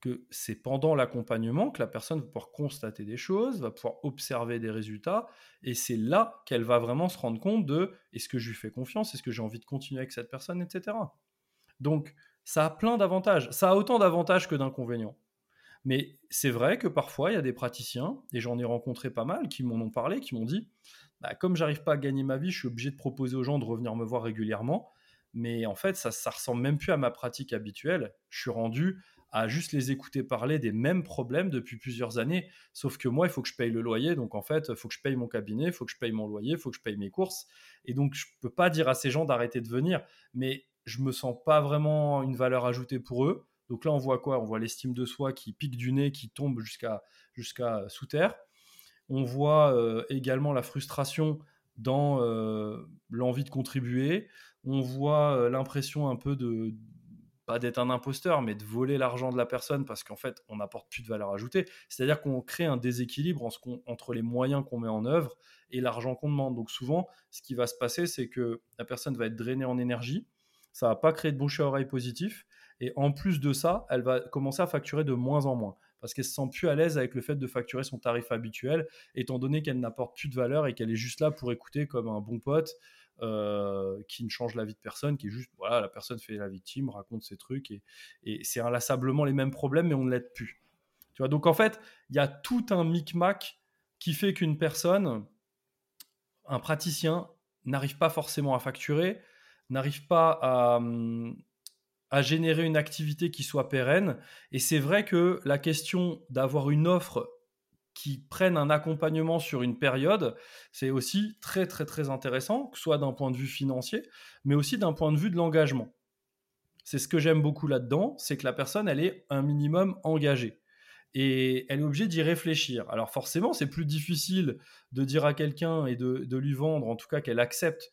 que c'est pendant l'accompagnement que la personne va pouvoir constater des choses, va pouvoir observer des résultats, et c'est là qu'elle va vraiment se rendre compte de est-ce que je lui fais confiance, est-ce que j'ai envie de continuer avec cette personne, etc. Donc ça a plein d'avantages, ça a autant d'avantages que d'inconvénients. Mais c'est vrai que parfois il y a des praticiens, et j'en ai rencontré pas mal, qui m'en ont parlé, qui m'ont dit, bah, comme j'arrive pas à gagner ma vie, je suis obligé de proposer aux gens de revenir me voir régulièrement, mais en fait ça, ça ressemble même plus à ma pratique habituelle. Je suis rendu à juste les écouter parler des mêmes problèmes depuis plusieurs années. Sauf que moi, il faut que je paye le loyer. Donc, en fait, il faut que je paye mon cabinet, il faut que je paye mon loyer, il faut que je paye mes courses. Et donc, je ne peux pas dire à ces gens d'arrêter de venir. Mais je me sens pas vraiment une valeur ajoutée pour eux. Donc là, on voit quoi? On voit l'estime de soi qui pique du nez, qui tombe jusqu'à sous terre. On voit euh, également la frustration dans euh, l'envie de contribuer. On voit euh, l'impression un peu de, pas d'être un imposteur, mais de voler l'argent de la personne parce qu'en fait, on n'apporte plus de valeur ajoutée. C'est-à-dire qu'on crée un déséquilibre entre les moyens qu'on met en œuvre et l'argent qu'on demande. Donc souvent, ce qui va se passer, c'est que la personne va être drainée en énergie, ça va pas créer de bouche à oreille positif, et en plus de ça, elle va commencer à facturer de moins en moins parce qu'elle se sent plus à l'aise avec le fait de facturer son tarif habituel, étant donné qu'elle n'apporte plus de valeur et qu'elle est juste là pour écouter comme un bon pote euh, qui ne change la vie de personne, qui est juste, voilà, la personne fait la victime, raconte ses trucs, et, et c'est inlassablement les mêmes problèmes, mais on ne l'aide plus. Tu vois, donc en fait, il y a tout un micmac qui fait qu'une personne, un praticien, n'arrive pas forcément à facturer, n'arrive pas à, générer une activité qui soit pérenne. Et c'est vrai que la question d'avoir une offre qui prennent un accompagnement sur une période, c'est aussi très très très intéressant, que ce soit d'un point de vue financier, mais aussi d'un point de vue de l'engagement. C'est ce que j'aime beaucoup là-dedans, c'est que la personne, elle est un minimum engagée. Et elle est obligée d'y réfléchir. Alors forcément, c'est plus difficile de dire à quelqu'un et de, lui vendre, en tout cas qu'elle accepte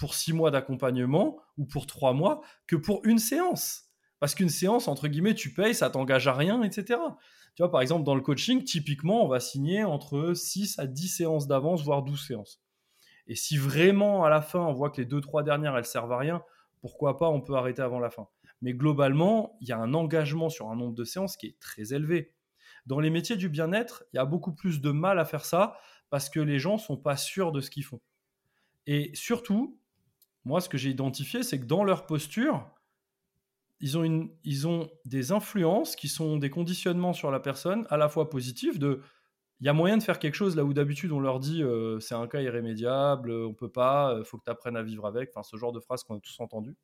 pour six mois d'accompagnement ou pour trois mois, que pour une séance. Parce qu'une séance, entre guillemets, tu payes, ça t'engage à rien, etc. Tu vois, par exemple, dans le coaching, typiquement, on va signer entre 6 à 10 séances d'avance, voire 12 séances. Et si vraiment, à la fin, on voit que les deux, trois dernières, elles servent à rien, pourquoi pas, on peut arrêter avant la fin. Mais globalement, il y a un engagement sur un nombre de séances qui est très élevé. Dans les métiers du bien-être, il y a beaucoup plus de mal à faire ça parce que les gens sont pas sûrs de ce qu'ils font. Et surtout, moi, ce que j'ai identifié, c'est que dans leur posture, ils ont, des influences qui sont des conditionnements sur la personne, à la fois positifs, de il y a moyen de faire quelque chose là où d'habitude on leur dit euh, c'est un cas irrémédiable, on peut pas, il euh, faut que tu apprennes à vivre avec, ce genre de phrases qu'on a tous entendues.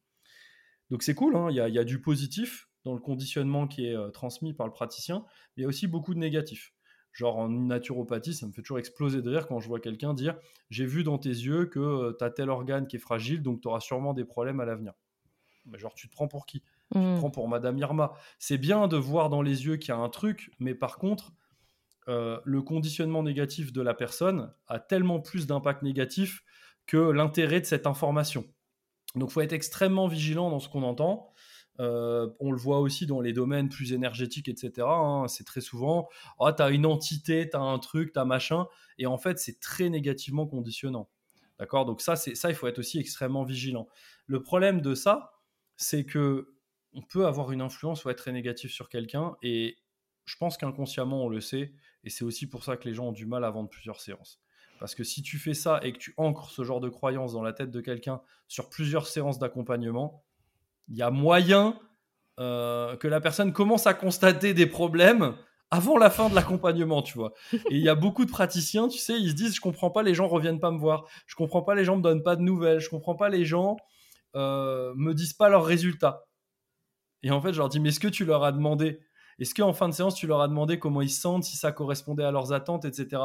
Donc c'est cool, hein, il y, a, du positif dans le conditionnement qui est euh, transmis par le praticien, mais il y a aussi beaucoup de négatifs. Genre en naturopathie, ça me fait toujours exploser de rire quand je vois quelqu'un dire J'ai vu dans tes yeux que tu as tel organe qui est fragile, donc tu auras sûrement des problèmes à l'avenir. Mais genre, tu te prends pour qui? Tu te mmh. prends pour Madame Irma. C'est bien de voir dans les yeux qu'il y a un truc, mais par contre, euh, le conditionnement négatif de la personne a tellement plus d'impact négatif que l'intérêt de cette information. Donc, il faut être extrêmement vigilant dans ce qu'on entend. Euh, on le voit aussi dans les domaines plus énergétiques, etc. Hein. c'est très souvent, oh, tu as une entité, tu as un truc, tu as machin. Et en fait, c'est très négativement conditionnant. D'accord? Donc ça, c'est ça, il faut être aussi extrêmement vigilant. Le problème de ça, c'est que on peut avoir une influence ou être très négatif sur quelqu'un. Et je pense qu'inconsciemment, on le sait. Et c'est aussi pour ça que les gens ont du mal à vendre plusieurs séances. Parce que si tu fais ça et que tu ancres ce genre de croyance dans la tête de quelqu'un sur plusieurs séances d'accompagnement, il y a moyen euh, que la personne commence à constater des problèmes avant la fin de l'accompagnement, tu vois. Et il y a beaucoup de praticiens, tu sais, ils se disent, je comprends pas, les gens reviennent pas me voir, je comprends pas, les gens me donnent pas de nouvelles, je comprends pas, les gens euh, me disent pas leurs résultats. Et en fait, je leur dis, mais est-ce que tu leur as demandé? Est-ce qu'en fin de séance, tu leur as demandé comment ils se sentent, si ça correspondait à leurs attentes, etc.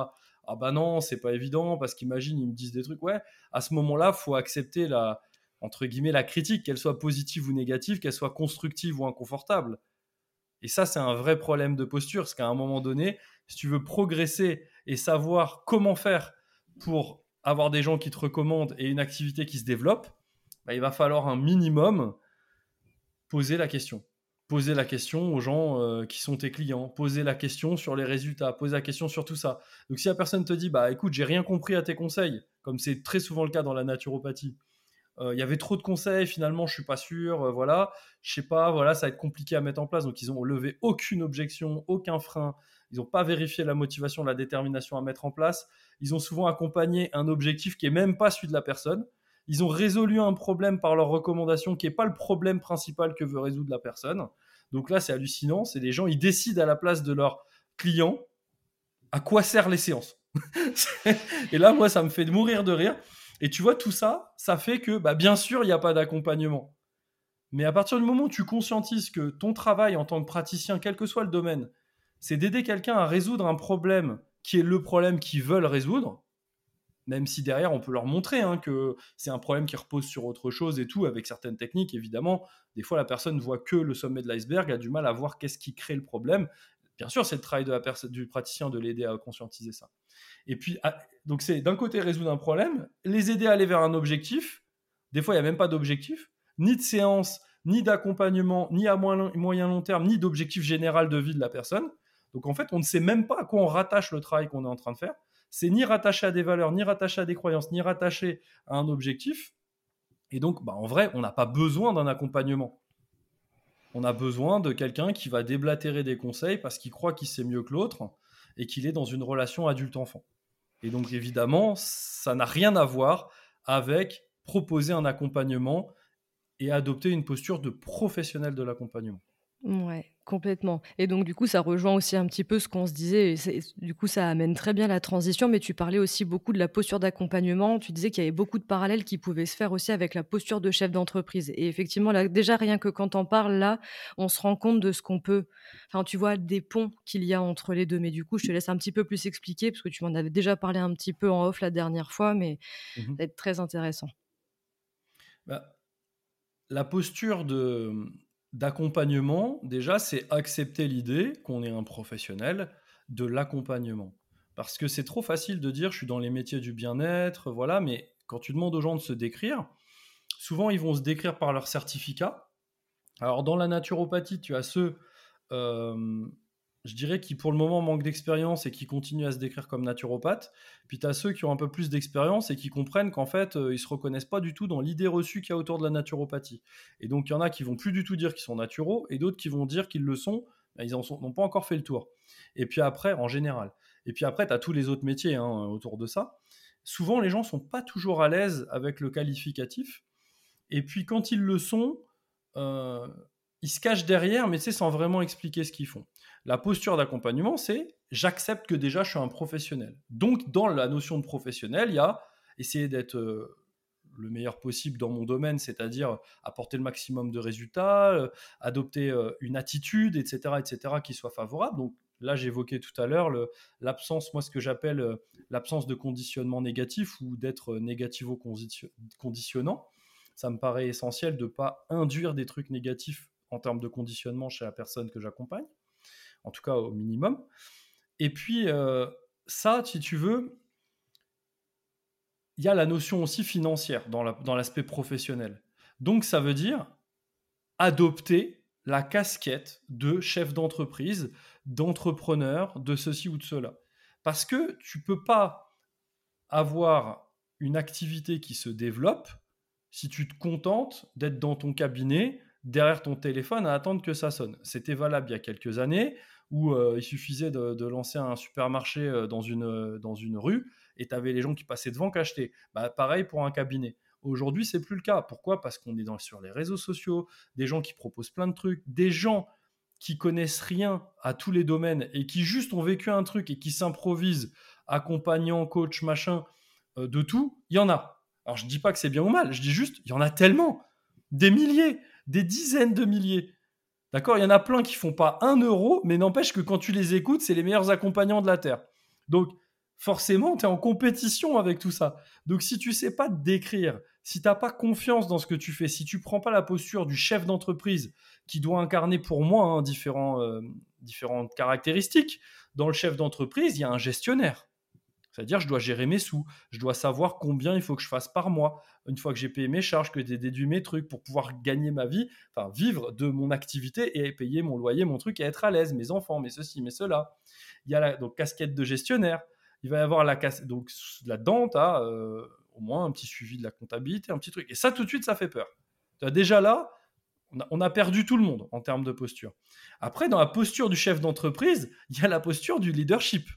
Ah bah non, c'est pas évident, parce qu'imagine, ils me disent des trucs. Ouais, à ce moment-là, faut accepter la, entre guillemets, la critique, qu'elle soit positive ou négative, qu'elle soit constructive ou inconfortable. Et ça, c'est un vrai problème de posture, parce qu'à un moment donné, si tu veux progresser et savoir comment faire pour avoir des gens qui te recommandent et une activité qui se développe, bah, il va falloir un minimum poser la question. Poser la question aux gens euh, qui sont tes clients, poser la question sur les résultats, poser la question sur tout ça. Donc si la personne te dit, bah écoute, j'ai rien compris à tes conseils, comme c'est très souvent le cas dans la naturopathie, euh, il y avait trop de conseils, finalement, je suis pas sûr, euh, voilà, je sais pas, voilà, ça va être compliqué à mettre en place. Donc, ils ont levé aucune objection, aucun frein. Ils n'ont pas vérifié la motivation, la détermination à mettre en place. Ils ont souvent accompagné un objectif qui est même pas celui de la personne. Ils ont résolu un problème par leur recommandation qui n'est pas le problème principal que veut résoudre la personne. Donc là, c'est hallucinant. C'est des gens, ils décident à la place de leurs clients à quoi servent les séances. et là, moi, ça me fait mourir de rire. Et tu vois, tout ça, ça fait que, bah, bien sûr, il n'y a pas d'accompagnement. Mais à partir du moment où tu conscientises que ton travail en tant que praticien, quel que soit le domaine, c'est d'aider quelqu'un à résoudre un problème qui est le problème qu'ils veulent résoudre, même si derrière on peut leur montrer hein, que c'est un problème qui repose sur autre chose et tout, avec certaines techniques évidemment. Des fois la personne voit que le sommet de l'iceberg, a du mal à voir qu'est-ce qui crée le problème. Bien sûr, c'est le travail du praticien de l'aider à conscientiser ça. Et puis, ah, donc c'est d'un côté résoudre un problème, les aider à aller vers un objectif. Des fois, il n'y a même pas d'objectif, ni de séance, ni d'accompagnement, ni à moyen long terme, ni d'objectif général de vie de la personne. Donc en fait, on ne sait même pas à quoi on rattache le travail qu'on est en train de faire. C'est ni rattaché à des valeurs, ni rattaché à des croyances, ni rattaché à un objectif. Et donc, bah, en vrai, on n'a pas besoin d'un accompagnement. On a besoin de quelqu'un qui va déblatérer des conseils parce qu'il croit qu'il sait mieux que l'autre et qu'il est dans une relation adulte-enfant. Et donc évidemment, ça n'a rien à voir avec proposer un accompagnement et adopter une posture de professionnel de l'accompagnement. Ouais, complètement et donc du coup, ça rejoint aussi un petit peu ce qu'on se disait et du coup, ça amène très bien la transition, mais tu parlais aussi beaucoup de la posture d'accompagnement. Tu disais qu'il y avait beaucoup de parallèles qui pouvaient se faire aussi avec la posture de chef d'entreprise et effectivement, là, déjà, rien que quand on parle là, on se rend compte de ce qu'on peut enfin, tu vois, des ponts qu'il y a entre les 2. Mais du coup, je te laisse un petit peu plus expliquer parce que tu m'en avais déjà parlé un petit peu en off la dernière fois, mais Mmh ça va être très intéressant. Bah, la posture de d'accompagnement, déjà, c'est accepter l'idée qu'on est un professionnel de l'accompagnement. Parce que c'est trop facile de dire je suis dans les métiers du bien-être, voilà, mais quand tu demandes aux gens de se décrire, souvent ils vont se décrire par leur certificat. Alors dans la naturopathie, tu as ceux euh, je dirais, qui pour le moment manquent d'expérience et qui continuent à se décrire comme naturopathes. Puis tu as ceux qui ont un peu plus d'expérience et qui comprennent qu'en fait, euh, ils se reconnaissent pas du tout dans l'idée reçue qu'il y a autour de la naturopathie. Et donc, il y en a qui vont plus du tout dire qu'ils sont naturaux et d'autres qui vont dire qu'ils le sont, mais ils n'ont pas encore fait le tour. Et puis après, en général. Et puis après, tu as tous les autres métiers hein, autour de ça. Souvent, les gens sont pas toujours à l'aise avec le qualificatif. Et puis, quand ils le sont, euh, ils se cachent derrière, mais c'est sans vraiment expliquer ce qu'ils font. La posture d'accompagnement, c'est j'accepte que déjà je suis un professionnel. Donc, dans la notion de professionnel, il y a essayer d'être euh, le meilleur possible dans mon domaine, c'est-à-dire apporter le maximum de résultats, euh, adopter euh, une attitude, etc., etc., qui soit favorable. Donc, là, j'évoquais tout à l'heure l'absence, moi, ce que j'appelle l'absence de conditionnement négatif ou d'être négativo-conditionnant. Ça me paraît essentiel de ne pas induire des trucs négatifs en termes de conditionnement chez la personne que j'accompagne en tout cas au minimum. Et puis, euh, ça, si tu veux, il y a la notion aussi financière dans l'aspect professionnel. Donc, ça veut dire adopter la casquette de chef d'entreprise, d'entrepreneur, de ceci ou de cela. Parce que tu peux pas avoir une activité qui se développe si tu te contentes d'être dans ton cabinet derrière ton téléphone à attendre que ça sonne. C'était valable il y a quelques années où euh, il suffisait de, lancer un supermarché euh, dans, une, euh, dans une rue et tu avais les gens qui passaient devant qui achetaient. Bah, pareil pour un cabinet. Aujourd'hui, c'est plus le cas. Pourquoi? Parce qu'on est sur les réseaux sociaux, des gens qui proposent plein de trucs, des gens qui connaissent rien à tous les domaines et qui juste ont vécu un truc et qui s'improvisent accompagnant, coach, machin, de tout, il y en a. Alors je dis pas que c'est bien ou mal, je dis juste, il y en a tellement, des milliers des dizaines de milliers. D'accord Il y en a plein qui font pas un euro, mais n'empêche que quand tu les écoutes, c'est les meilleurs accompagnants de la Terre. Donc, forcément, tu es en compétition avec tout ça. Donc, si tu sais pas te décrire, si tu n'as pas confiance dans ce que tu fais, si tu prends pas la posture du chef d'entreprise qui doit incarner pour moi hein, différents, euh, différentes caractéristiques, dans le chef d'entreprise, il y a un gestionnaire. C'est-à-dire, je dois gérer mes sous, je dois savoir combien il faut que je fasse par mois, une fois que j'ai payé mes charges, que j'ai déduit mes trucs pour pouvoir gagner ma vie, enfin vivre de mon activité et payer mon loyer, mon truc et être à l'aise, mes enfants, mes ceci, mes cela. Il y a la donc, casquette de gestionnaire, il va y avoir la casquette, donc là-dedans, tu as au moins un petit suivi de la comptabilité, un petit truc. Et ça, tout de suite, ça fait peur. Déjà là, on a, perdu tout le monde en termes de posture. Après, dans la posture du chef d'entreprise, il y a la posture du leadership.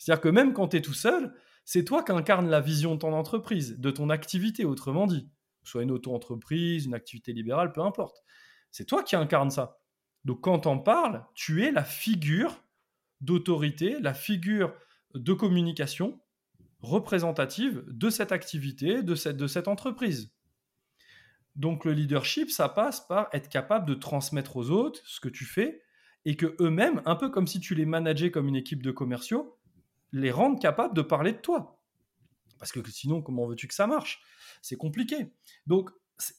C'est-à-dire que même quand tu es tout seul, c'est toi qui incarnes la vision de ton entreprise, de ton activité, autrement dit. Soit une auto-entreprise, une activité libérale, peu importe. C'est toi qui incarnes ça. Donc quand on parle, tu es la figure d'autorité, la figure de communication représentative de cette activité, de cette, de cette entreprise. Donc le leadership, ça passe par être capable de transmettre aux autres ce que tu fais et que eux-mêmes, un peu comme si tu les manageais comme une équipe de commerciaux, les rendre capables de parler de toi. Parce que sinon, comment veux-tu que ça marche? C'est compliqué. Donc,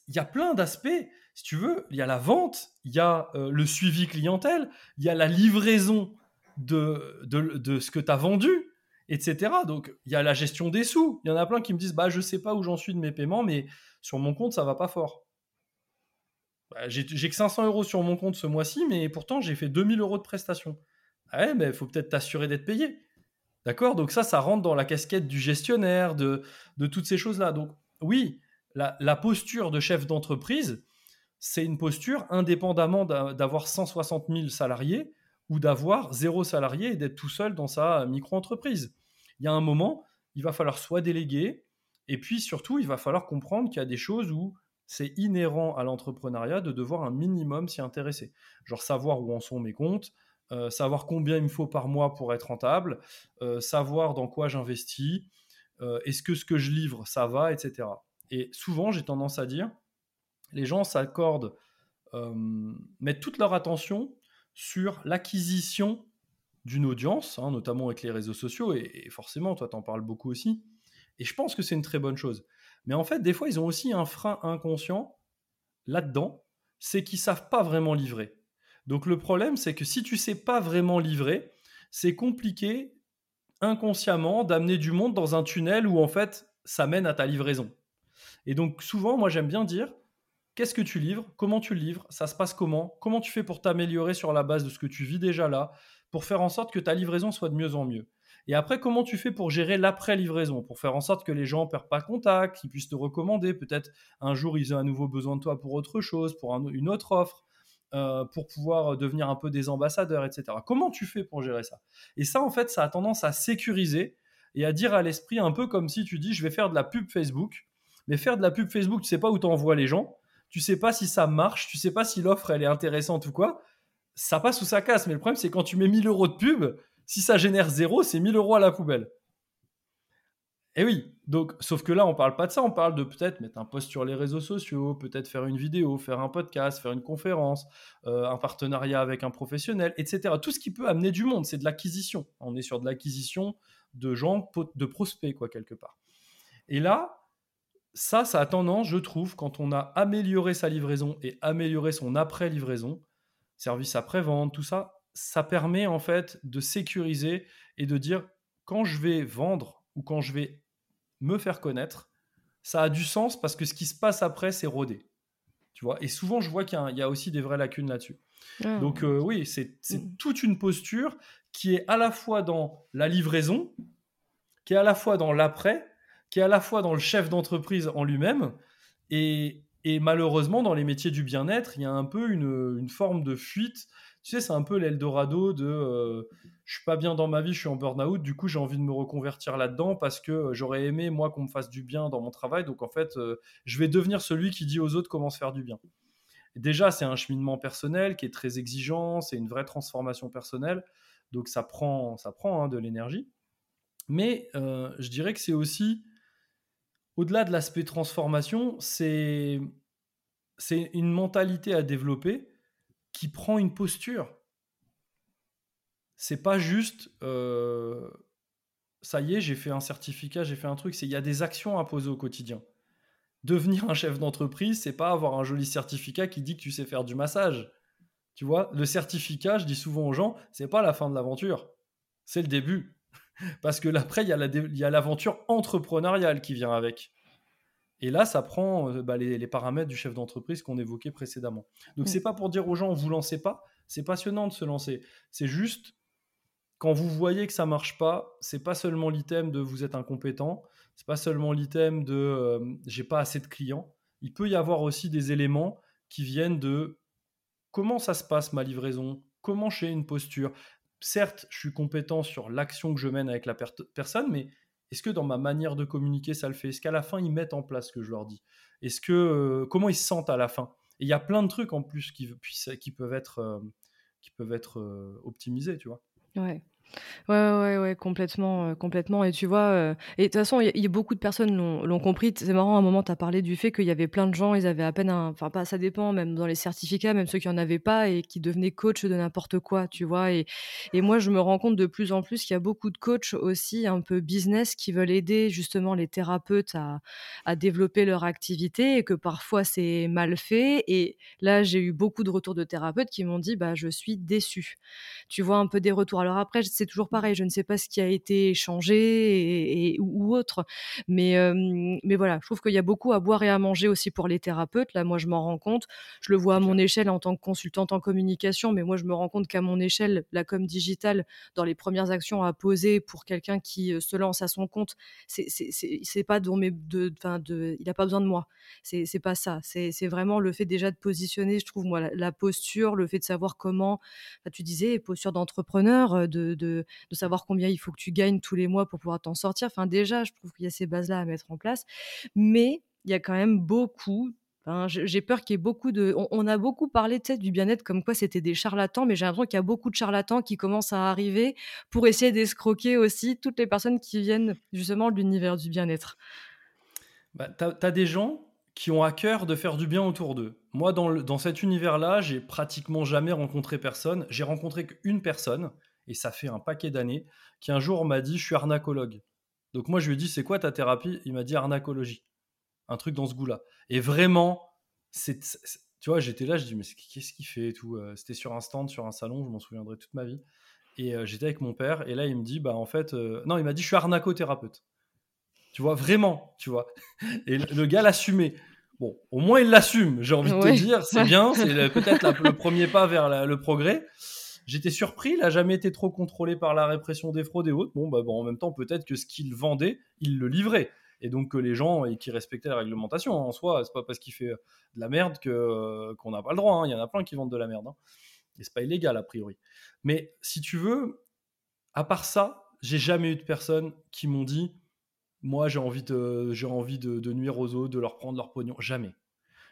il y a plein d'aspects. Si tu veux, il y a la vente, il y a euh, le suivi clientèle, il y a la livraison de, de, ce que tu as vendu, etc. Donc, il y a la gestion des sous. Il y en a plein qui me disent bah, Je ne sais pas où j'en suis de mes paiements, mais sur mon compte, ça va pas fort. Bah, j'ai que 500 euros sur mon compte ce mois-ci, mais pourtant, j'ai fait 2000 euros de prestations. Ah ouais, mais il faut peut-être t'assurer d'être payé. D'accord? Donc ça, ça rentre dans la casquette du gestionnaire, de, toutes ces choses-là. Donc oui, la, posture de chef d'entreprise, c'est une posture indépendamment d'avoir 160 000 salariés ou d'avoir zéro salarié et d'être tout seul dans sa micro-entreprise. Il y a un moment, il va falloir soit déléguer, et puis surtout, il va falloir comprendre qu'il y a des choses où c'est inhérent à l'entrepreneuriat de devoir un minimum s'y intéresser. Genre savoir où en sont mes comptes, euh, savoir combien il me faut par mois pour être rentable, euh, savoir dans quoi j'investis, euh, est-ce que ce que je livre, ça va, etc. Et souvent, j'ai tendance à dire, les gens s'accordent, mettent toute leur attention sur l'acquisition d'une audience, hein, notamment avec les réseaux sociaux, et, forcément, toi, t'en parles beaucoup aussi. Et je pense que c'est une très bonne chose. Mais en fait, des fois, ils ont aussi un frein inconscient là-dedans, c'est qu'ils savent pas vraiment livrer. Donc le problème, c'est que si tu sais pas vraiment livrer, c'est compliqué inconsciemment d'amener du monde dans un tunnel où en fait ça mène à ta livraison. Et donc souvent, moi j'aime bien dire, qu'est-ce que tu livres, comment tu le livres, ça se passe comment, comment tu fais pour t'améliorer sur la base de ce que tu vis déjà là, pour faire en sorte que ta livraison soit de mieux en mieux? Et après, comment tu fais pour gérer l'après-livraison, pour faire en sorte que les gens ne perdent pas contact, qu'ils puissent te recommander, peut-être un jour ils ont à nouveau besoin de toi pour autre chose, pour une autre offre, euh, pour pouvoir devenir un peu des ambassadeurs, etc. Comment tu fais pour gérer ça? Et ça, en fait, ça a tendance à sécuriser et à dire à l'esprit un peu comme si tu dis je vais faire de la pub Facebook, mais faire de la pub Facebook, tu sais pas où tu envoies les gens, tu sais pas si ça marche, tu sais pas si l'offre elle est intéressante ou quoi, ça passe ou ça casse. Mais le problème, c'est quand tu mets 1000 euros de pub, si ça génère zéro, c'est 1000 euros à la poubelle. Et oui, donc, sauf que là, on parle pas de ça, on parle de peut-être mettre un post sur les réseaux sociaux, peut-être faire une vidéo, faire un podcast, faire une conférence, euh, un partenariat avec un professionnel, etc. Tout ce qui peut amener du monde, c'est de l'acquisition. On est sur de l'acquisition de gens, de prospects, quoi, quelque part. Et là, ça, ça a tendance, je trouve, quand on a amélioré sa livraison et amélioré son après-livraison, service après-vente, tout ça, ça permet en fait de sécuriser et de dire quand je vais vendre ou quand je vais me faire connaître, ça a du sens parce que ce qui se passe après, c'est rodé. Tu vois Et souvent, je vois qu'il y, a aussi des vraies lacunes là-dessus. Ah. Donc, euh, oui, c'est mm. toute une posture qui est à la fois dans la livraison, qui est à la fois dans l'après, qui est à la fois dans le chef d'entreprise en lui-même, et, et malheureusement, dans les métiers du bien-être, il y a un peu une, forme de fuite. Tu sais, c'est un peu l'Eldorado de euh, je suis pas bien dans ma vie, je suis en burn-out, du coup j'ai envie de me reconvertir là-dedans parce que j'aurais aimé, moi, qu'on me fasse du bien dans mon travail. Donc en fait, euh, je vais devenir celui qui dit aux autres comment se faire du bien. déjà, c'est un cheminement personnel qui est très exigeant, c'est une vraie transformation personnelle. Donc ça prend, ça prend hein, de l'énergie. Mais euh, je dirais que c'est aussi au-delà de l'aspect transformation, c'est une mentalité à développer qui prend une posture. C'est pas juste euh, ça y est, j'ai fait un certificat, j'ai fait un truc. C'est il y a des actions à poser au quotidien. Devenir un chef d'entreprise, c'est pas avoir un joli certificat qui dit que tu sais faire du massage. Tu vois, le certificat, je dis souvent aux gens, c'est pas la fin de l'aventure, c'est le début. Parce que après, il y a l'aventure entrepreneuriale qui vient avec. Et là, ça prend euh, bah, les, paramètres du chef d'entreprise qu'on évoquait précédemment. Donc, ce mm. c'est pas pour dire aux gens, vous lancez pas. C'est passionnant de se lancer. C'est juste quand vous voyez que ça marche pas, c'est pas seulement l'item de vous êtes incompétent. C'est pas seulement l'item de euh, j'ai pas assez de clients. Il peut y avoir aussi des éléments qui viennent de comment ça se passe ma livraison, comment j'ai une posture, certes, je suis compétent sur l'action que je mène avec la personne, mais est-ce que dans ma manière de communiquer, ça le fait? Est-ce qu'à la fin, ils mettent en place ce que je leur dis? Est-ce que euh, comment ils se sentent à la fin? Et il y a plein de trucs en plus qui, peuvent être, euh, qui peuvent être euh, optimisés, tu vois? Ouais. Ouais, ouais, ouais, complètement, euh, complètement. Et tu vois, euh, et de toute façon, il y, a beaucoup de personnes l'ont compris. C'est marrant, à un moment, tu as parlé du fait qu'il y avait plein de gens, ils avaient à peine un. Enfin, pas, ça dépend, même dans les certificats, même ceux qui en avaient pas et qui devenaient coach de n'importe quoi, tu vois. Et, et moi, je me rends compte de plus en plus qu'il y a beaucoup de coachs aussi, un peu business, qui veulent aider justement les thérapeutes à, à développer leur activité et que parfois c'est mal fait. Et là, j'ai eu beaucoup de retours de thérapeutes qui m'ont dit, bah, je suis déçu. Tu vois un peu des retours. Alors après, c'est toujours pareil. Je ne sais pas ce qui a été changé et, ou autre, mais mais voilà, je trouve qu'il y a beaucoup à boire et à manger aussi pour les thérapeutes. Là, moi, je m'en rends compte. Je le vois à mon échelle en tant que consultante en communication, mais moi, je me rends compte qu'à mon échelle, la com digitale, dans les premières actions à poser pour quelqu'un qui se lance à son compte, c'est pas de, de, de, il n'a pas besoin de moi. C'est pas ça. C'est vraiment le fait déjà de positionner, je trouve moi, la, posture, le fait de savoir comment. tu disais posture d'entrepreneur, de, de, savoir combien il faut que tu gagnes tous les mois pour pouvoir t'en sortir. Enfin, déjà, je trouve qu'il y a ces bases-là à mettre en place. Mais il y a quand même beaucoup j'ai peur qu'il y ait beaucoup de. On, a beaucoup parlé du bien-être comme quoi c'était des charlatans, mais j'ai l'impression qu'il y a beaucoup de charlatans qui commencent à arriver pour essayer d'escroquer aussi toutes les personnes qui viennent justement de l'univers du bien-être. Bah, tu as, des gens qui ont à cœur de faire du bien autour d'eux. Moi, dans, dans cet univers-là, j'ai pratiquement jamais rencontré personne. J'ai rencontré qu'une personne, et ça fait un paquet d'années, qui un jour m'a dit Je suis arnacologue. Donc moi, je lui ai dit C'est quoi ta thérapie? Il m'a dit arnacologie un truc dans ce goût-là. Et vraiment, c'est, tu vois, j'étais là, je dis, mais qu'est-ce qu'il fait et tout euh, C'était sur un stand, sur un salon, je m'en souviendrai toute ma vie. Et euh, j'étais avec mon père, et là, il me dit, bah en fait, euh, non, il m'a dit, je suis arnacothérapeute. Tu vois, vraiment, tu vois. Et le, gars l'assumait. Bon, au moins, il l'assume, j'ai envie de te dire, c'est bien, c'est peut-être le premier pas vers le progrès. J'étais surpris, il n'a jamais été trop contrôlé par la répression des fraudes et autres. Bon, bah, bon en même temps, peut-être que ce qu'il vendait, il le livrait et donc que les gens et qui respectaient la réglementation hein, en soi c'est pas parce qu'il fait de la merde que euh, qu'on n'a pas le droit hein. il y en a plein qui vendent de la merde hein. et c'est pas illégal a priori mais si tu veux à part ça j'ai jamais eu de personnes qui m'ont dit moi j'ai envie de j'ai envie de, nuire aux autres de leur prendre leur pognon jamais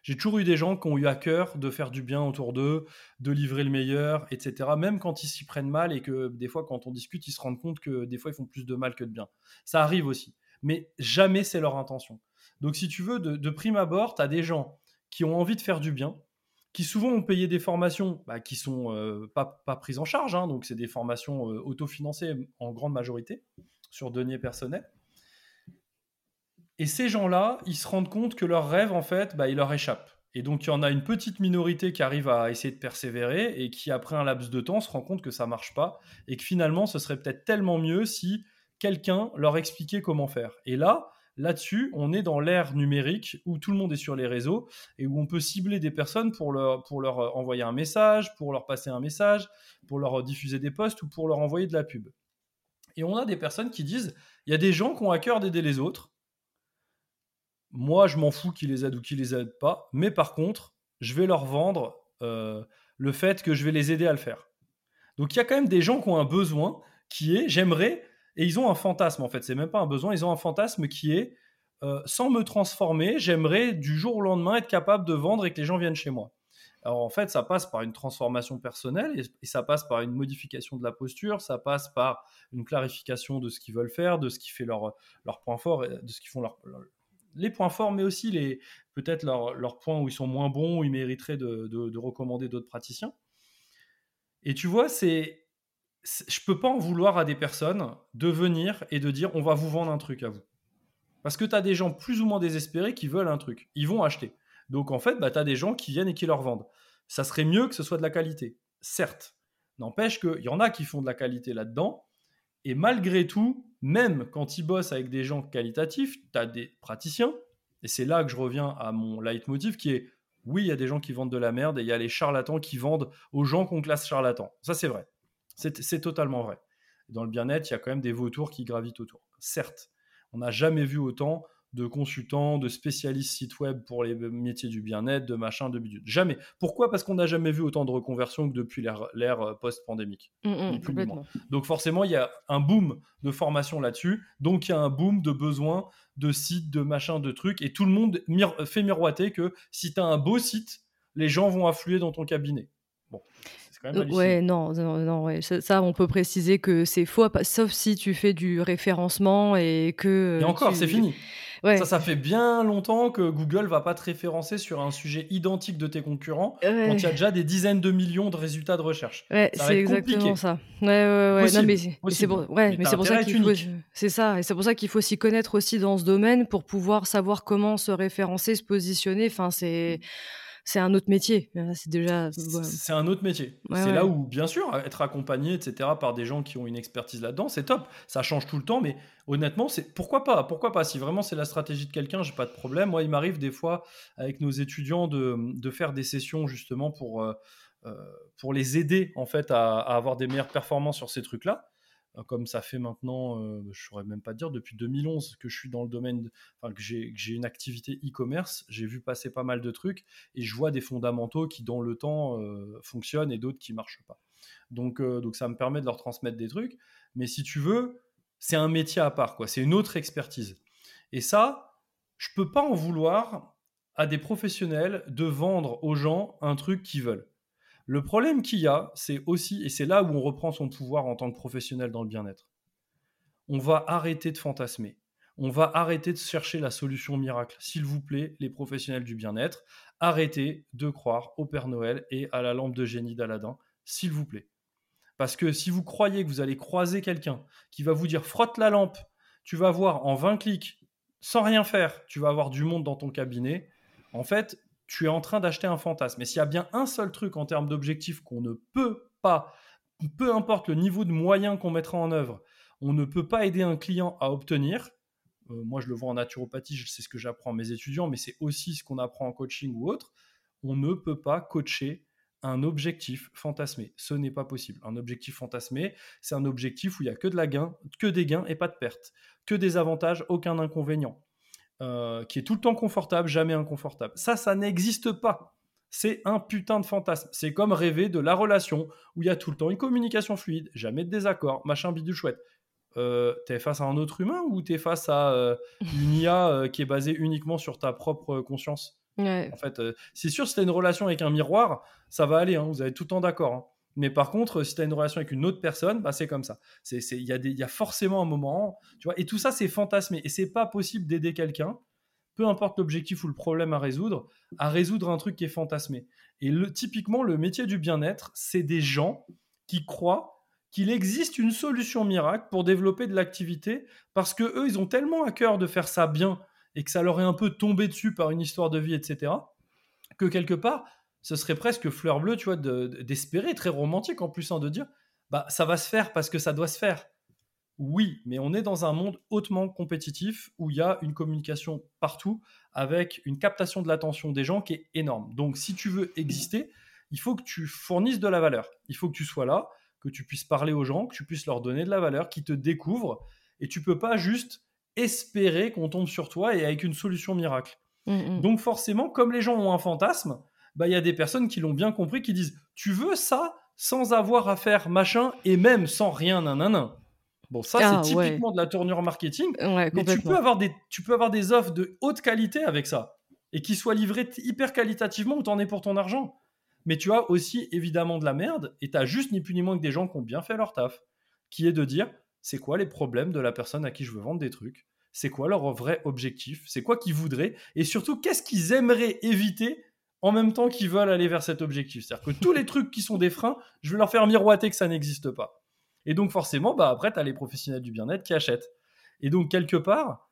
j'ai toujours eu des gens qui ont eu à cœur de faire du bien autour d'eux, de livrer le meilleur, etc. Même quand ils s'y prennent mal et que des fois, quand on discute, ils se rendent compte que des fois, ils font plus de mal que de bien. Ça arrive aussi mais jamais c'est leur intention. Donc si tu veux, de, prime abord, tu as des gens qui ont envie de faire du bien, qui souvent ont payé des formations bah, qui sont euh, pas, prises en charge, hein. donc c'est des formations euh, autofinancées en grande majorité sur deniers personnels. Et ces gens-là, ils se rendent compte que leur rêve, en fait, bah, il leur échappe. Et donc, il y en a une petite minorité qui arrive à essayer de persévérer et qui, après un laps de temps, se rend compte que ça marche pas et que finalement, ce serait peut-être tellement mieux si quelqu'un leur expliquer comment faire. Et là, là-dessus, on est dans l'ère numérique où tout le monde est sur les réseaux et où on peut cibler des personnes pour leur, pour leur euh, envoyer un message, pour leur passer un message, pour leur diffuser des posts ou pour leur envoyer de la pub. Et on a des personnes qui disent, il y a des gens qui ont à cœur d'aider les autres. Moi, je m'en fous qu'ils les aident ou qu'ils les aident pas, mais par contre, je vais leur vendre euh, le fait que je vais les aider à le faire. Donc il y a quand même des gens qui ont un besoin qui est, j'aimerais et ils ont un fantasme, en fait. C'est même pas un besoin. Ils ont un fantasme qui est euh, sans me transformer, j'aimerais du jour au lendemain être capable de vendre et que les gens viennent chez moi. Alors en fait, ça passe par une transformation personnelle et, ça passe par une modification de la posture, ça passe par une clarification de ce qu'ils veulent faire, de ce qui fait leur, point fort, de ce qui font leur, les points forts, mais aussi les peut-être leurs leur points où ils sont moins bons, où ils mériteraient de, de recommander d'autres praticiens. Et tu vois, c'est je peux pas en vouloir à des personnes de venir et de dire on va vous vendre un truc à vous. Parce que tu as des gens plus ou moins désespérés qui veulent un truc. Ils vont acheter. Donc en fait, bah, tu as des gens qui viennent et qui leur vendent. Ça serait mieux que ce soit de la qualité. Certes. N'empêche qu'il y en a qui font de la qualité là-dedans. Et malgré tout, même quand ils bossent avec des gens qualitatifs, tu as des praticiens. Et c'est là que je reviens à mon leitmotiv qui est oui, il y a des gens qui vendent de la merde et il y a les charlatans qui vendent aux gens qu'on classe charlatans. Ça, c'est vrai. C'est totalement vrai. Dans le bien-être, il y a quand même des vautours qui gravitent autour. Certes, on n'a jamais vu autant de consultants, de spécialistes sites web pour les métiers du bien-être, de machin, de bidule. Jamais. Pourquoi? Parce qu'on n'a jamais vu autant de reconversions que depuis l'ère euh, post-pandémique. Mmh, mmh, donc forcément, il y a un boom de formation là-dessus. Donc il y a un boom de besoins de sites, de machins, de trucs. Et tout le monde fait miroiter que si tu as un beau site, les gens vont affluer dans ton cabinet. Bon. Euh, ouais, non, non, ouais. Ça, on peut préciser que c'est faux, sauf si tu fais du référencement et que. Et encore, c'est fini. Ça, ça fait bien longtemps que Google va pas te référencer sur un sujet identique de tes concurrents quand il y a déjà des dizaines de millions de résultats de recherche. Ouais, c'est exactement ça. Ouais, ouais, ouais. non, mais c'est pour, mais ça qu'il faut. C'est ça, et c'est pour ça qu'il faut s'y connaître aussi dans ce domaine pour pouvoir savoir comment se référencer, se positionner. Enfin, c'est c'est un autre métier. C'est déjà. C'est un autre métier. c'est là où, bien sûr, être accompagné, etc., par des gens qui ont une expertise là-dedans, c'est top. Ça change tout le temps, mais honnêtement, c'est pourquoi pas Pourquoi pas? Si vraiment c'est la stratégie de quelqu'un, j'ai pas de problème. Moi, il m'arrive des fois avec nos étudiants de, de faire des sessions justement pour. Euh, euh, pour les aider en fait à, à avoir des meilleures performances sur ces trucs-là. Euh, comme ça fait maintenant, je euh, je saurais même pas dire, depuis 2011 que je suis dans le domaine, que j'ai une activité e-commerce, j'ai vu passer pas mal de trucs et je vois des fondamentaux qui dans le temps euh, fonctionnent et d'autres qui marchent pas. Donc, donc ça me permet de leur transmettre des trucs, mais si tu veux, c'est un métier à part, quoi. C'est une autre expertise. Et ça, je peux pas en vouloir à des professionnels de vendre aux gens un truc qu'ils veulent. Le problème qu'il y a, c'est aussi, et c'est là où on reprend son pouvoir en tant que professionnel dans le bien-être, on va arrêter de fantasmer. On va arrêter de chercher la solution miracle. S'il vous plaît, les professionnels du bien-être, arrêtez de croire au Père Noël et à la lampe de génie d'Aladin, s'il vous plaît. Parce que si vous croyez que vous allez croiser quelqu'un qui va vous dire frotte la lampe, tu vas voir en 20 clics, sans rien faire, tu vas avoir du monde dans ton cabinet, en fait, tu es en train d'acheter un fantasme. Mais s'il y a bien un seul truc en termes d'objectifs qu'on ne peut pas, peu importe le niveau de moyens qu'on mettra en œuvre, on ne peut pas aider un client à obtenir. Euh, moi, je le vois en naturopathie, c'est ce que j'apprends à mes étudiants, mais c'est aussi ce qu'on apprend en coaching ou autre. On ne peut pas coacher un objectif fantasmé. Ce n'est pas possible. Un objectif fantasmé, c'est un objectif où il n'y a que, de la gain, que des gains et pas de pertes, que des avantages, aucun inconvénient, euh, qui est tout le temps confortable, jamais inconfortable. Ça, ça n'existe pas. C'est un putain de fantasme. C'est comme rêver de la relation où il y a tout le temps une communication fluide, jamais de désaccord, machin bidule chouette. Euh, t'es face à un autre humain ou t'es face à euh, une IA euh, qui est basée uniquement sur ta propre conscience? En fait, c'est sûr, si t'as une relation avec un miroir, ça va aller, hein, vous allez tout le temps d'accord. Hein. Mais par contre, si t'as une relation avec une autre personne, bah, c'est comme ça. Il y, y, a forcément un moment, tu vois, et tout ça, c'est fantasmé. Et c'est pas possible d'aider quelqu'un, peu importe l'objectif ou le problème à résoudre, à résoudre un truc qui est fantasmé. Et typiquement, le métier du bien-être, c'est des gens qui croient qu'il existe une solution miracle pour développer de l'activité parce que eux, ils ont tellement à cœur de faire ça bien et que ça leur est un peu tombé dessus par une histoire de vie, etc., que quelque part, ce serait presque fleur bleue, tu vois, d'espérer, très romantique en plus, hein, de dire, bah, ça va se faire parce que ça doit se faire. Oui, mais on est dans un monde hautement compétitif où il y a une communication partout avec une captation de l'attention des gens qui est énorme. Donc, si tu veux exister, il faut que tu fournisses de la valeur. Il faut que tu sois là que tu puisses parler aux gens, que tu puisses leur donner de la valeur, qu'ils te découvrent. Et tu peux pas juste espérer qu'on tombe sur toi et avec une solution miracle. Mm, mm. Donc forcément, comme les gens ont un fantasme, bah il y a des personnes qui l'ont bien compris, qui disent tu veux ça sans avoir à faire machin et même sans rien nanana? Bon, ça c'est ah, typiquement de la tournure marketing. mais tu peux avoir des tu peux avoir des offres de haute qualité avec ça et qui soient livrées hyper qualitativement où t'en es pour ton argent. Mais tu as aussi évidemment de la merde et tu as juste ni plus ni moins que des gens qui ont bien fait leur taf, qui est de dire c'est quoi les problèmes de la personne à qui je veux vendre des trucs, c'est quoi leur vrai objectif, c'est quoi qu'ils voudraient? Et surtout qu'est-ce qu'ils aimeraient éviter en même temps qu'ils veulent aller vers cet objectif. C'est-à-dire que tous les trucs qui sont des freins, je vais leur faire miroiter que ça n'existe pas. Et donc forcément, bah après, tu as les professionnels du bien-être qui achètent. Et donc quelque part,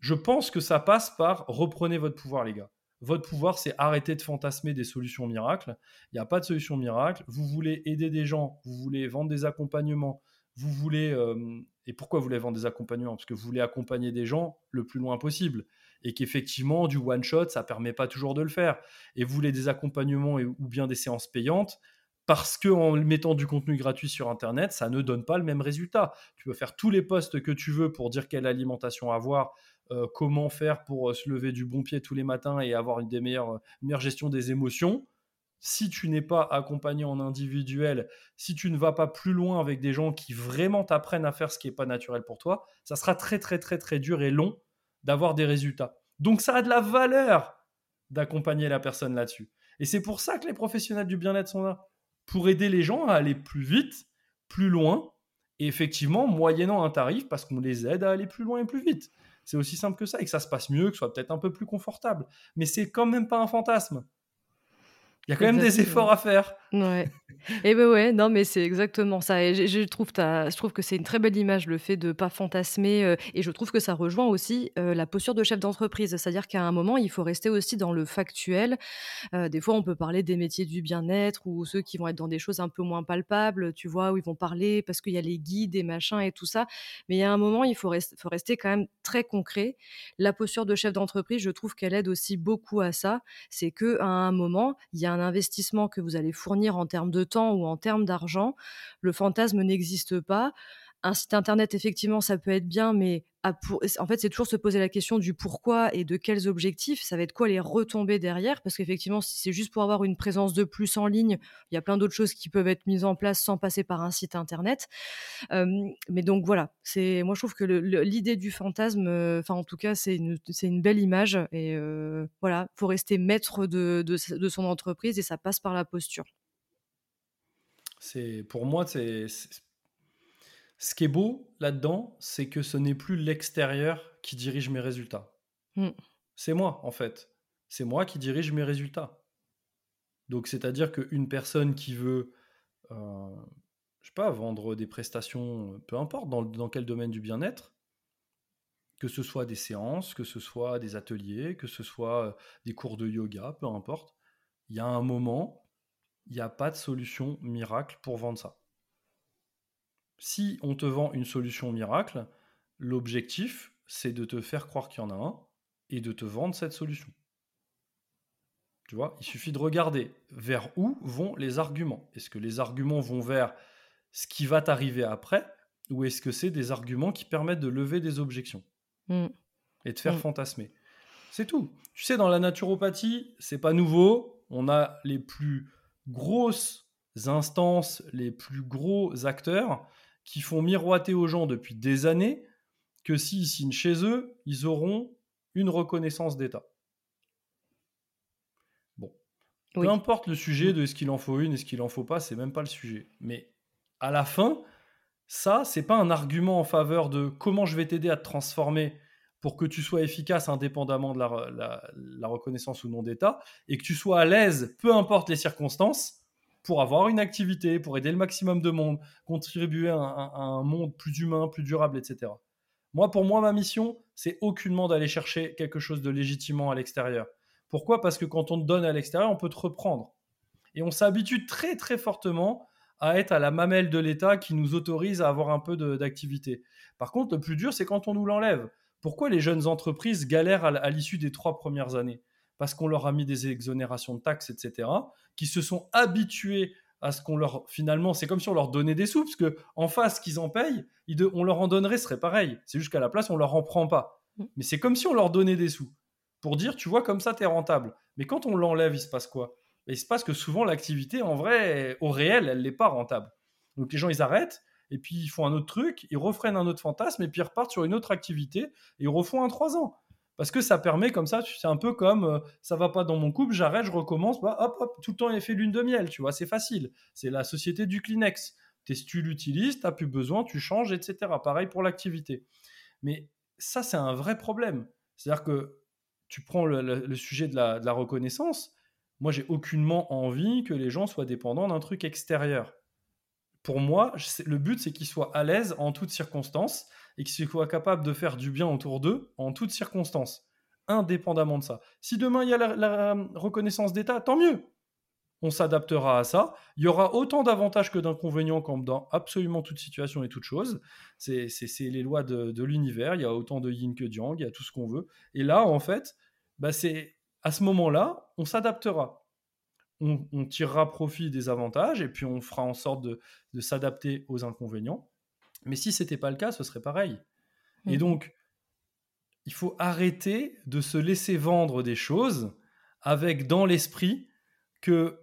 je pense que ça passe par reprenez votre pouvoir, les gars. Votre pouvoir, c'est arrêter de fantasmer des solutions miracles. Il n'y a pas de solution miracle. Vous voulez aider des gens, vous voulez vendre des accompagnements, vous voulez... Euh, et pourquoi vous voulez vendre des accompagnements? Parce que vous voulez accompagner des gens le plus loin possible. Et qu'effectivement, du one-shot, ça permet pas toujours de le faire. Et vous voulez des accompagnements ou bien des séances payantes parce qu'en mettant du contenu gratuit sur Internet, ça ne donne pas le même résultat. Tu peux faire tous les posts que tu veux pour dire quelle alimentation avoir, euh, comment faire pour euh, se lever du bon pied tous les matins et avoir une euh, meilleure gestion des émotions. Si tu n'es pas accompagné en individuel, si tu ne vas pas plus loin avec des gens qui vraiment t'apprennent à faire ce qui n'est pas naturel pour toi, ça sera très très très très dur et long d'avoir des résultats. Donc ça a de la valeur d'accompagner la personne là-dessus. Et c'est pour ça que les professionnels du bien-être sont là, pour aider les gens à aller plus vite, plus loin, et effectivement, moyennant un tarif, parce qu'on les aide à aller plus loin et plus vite. C'est aussi simple que ça et que ça se passe mieux, que ce soit peut-être un peu plus confortable. Mais c'est quand même pas un fantasme. Il y a quand même des efforts à faire. Ouais. Et ben ouais, non, mais c'est exactement ça. Et je, trouve, que c'est une très belle image, le fait de pas fantasmer. Euh, et je trouve que ça rejoint aussi euh, la posture de chef d'entreprise. C'est-à-dire qu'à un moment, il faut rester aussi dans le factuel. Euh, des fois, on peut parler des métiers du bien-être ou ceux qui vont être dans des choses un peu moins palpables, tu vois, où ils vont parler parce qu'il y a les guides et machins et tout ça. Mais il y a un moment, il faut, faut rester quand même très concret. La posture de chef d'entreprise, je trouve qu'elle aide aussi beaucoup à ça. C'est qu'à un moment, il y a un investissement que vous allez fournir en termes de temps ou en termes d'argent. Le fantasme n'existe pas. un site internet, effectivement, ça peut être bien, mais en fait, c'est toujours se poser la question du pourquoi et de quels objectifs. Ça va être quoi les retombées derrière? Parce qu'effectivement, si c'est juste pour avoir une présence de plus en ligne, il y a plein d'autres choses qui peuvent être mises en place sans passer par un site internet. mais donc voilà, moi je trouve que l'idée du fantasme, euh, enfin en tout cas, c'est une, belle image et euh, voilà, faut rester maître de, de, son entreprise et ça passe par la posture. C'est pour moi, c'est ce qui est beau là-dedans, c'est que ce n'est plus l'extérieur qui dirige mes résultats. Mmh. C'est moi, en fait. C'est moi qui dirige mes résultats. Donc, c'est-à-dire qu'une personne qui veut, euh, je sais pas, vendre des prestations, peu importe, dans, dans quel domaine du bien-être, que ce soit des séances, que ce soit des ateliers, que ce soit euh, des cours de yoga, peu importe, il y a un moment, il n'y a pas de solution miracle pour vendre ça si on te vend une solution miracle, l'objectif, c'est de te faire croire qu'il y en a un et de te vendre cette solution. Tu vois, il suffit de regarder vers où vont les arguments. Est-ce que les arguments vont vers ce qui va t'arriver après ou est-ce que c'est des arguments qui permettent de lever des objections mm. et de faire mm. fantasmer? C'est tout. Tu sais, dans la naturopathie, c'est pas nouveau. On a les plus grosses instances, les plus gros acteurs qui font miroiter aux gens depuis des années que s'ils signent chez eux, ils auront une reconnaissance d'État. Bon. Peu importe le sujet de est-ce qu'il en faut une, est-ce qu'il en faut pas, c'est même pas le sujet. Mais à la fin, ça, c'est pas un argument en faveur de comment je vais t'aider à te transformer pour que tu sois efficace indépendamment de la, reconnaissance ou non d'État et que tu sois à l'aise, peu importe les circonstances pour avoir une activité, pour aider le maximum de monde, contribuer à un, monde plus humain, plus durable, etc. Moi, pour moi, ma mission, c'est aucunement d'aller chercher quelque chose de légitimement à l'extérieur. Pourquoi? Parce que quand on te donne à l'extérieur, on peut te reprendre. Et on s'habitue très très fortement à être à la mamelle de l'État qui nous autorise à avoir un peu d'activité. Par contre, le plus dur, c'est quand on nous l'enlève. Pourquoi les jeunes entreprises galèrent à l'issue des trois premières années? Parce qu'on leur a mis des exonérations de taxes, etc., qui se sont habitués à ce qu'on leur finalement c'est comme si on leur donnait des sous parce que en face qu'ils en payent on leur en donnerait ce serait pareil. C'est juste qu'à la place on leur en prend pas. Mm. mais c'est comme si on leur donnait des sous pour dire tu vois comme ça tu es rentable. Mais quand on l'enlève il se passe quoi? Il se passe que souvent l'activité en vrai au réel elle n'est pas rentable. Donc les gens ils arrêtent et puis ils font un autre truc ils refreinent un autre fantasme et puis ils repartent sur une autre activité et ils refont un trois ans parce que ça permet comme ça, c'est un peu comme euh, ça va pas dans mon couple, j'arrête, je recommence, bah, hop, hop, tout le temps effet lune de miel, tu vois, c'est facile. C'est la société du Kleenex. tu l'utilises, tu n'as plus besoin, tu changes, etc. Pareil pour l'activité. Mais ça, c'est un vrai problème. C'est-à-dire que tu prends le, sujet de la, de la, reconnaissance, moi, j'ai aucunement envie que les gens soient dépendants d'un truc extérieur. Pour moi, le but, c'est qu'ils soient à l'aise en toutes circonstances et qu'ils soient capables de faire du bien autour d'eux en toutes circonstances, indépendamment de ça. Si demain il y a la, reconnaissance d'État, tant mieux. On s'adaptera à ça. Il y aura autant d'avantages que d'inconvénients comme dans absolument toute situation et toute chose. C'est les lois de, l'univers. Il y a autant de yin que de yang. Il y a tout ce qu'on veut. Et là, en fait, bah c'est à ce moment-là, on s'adaptera. On, tirera profit des avantages et puis on fera en sorte de, de s'adapter aux inconvénients. Mais si c'était pas le cas, ce serait pareil. Et mmh. donc, il faut arrêter de se laisser vendre des choses avec dans l'esprit que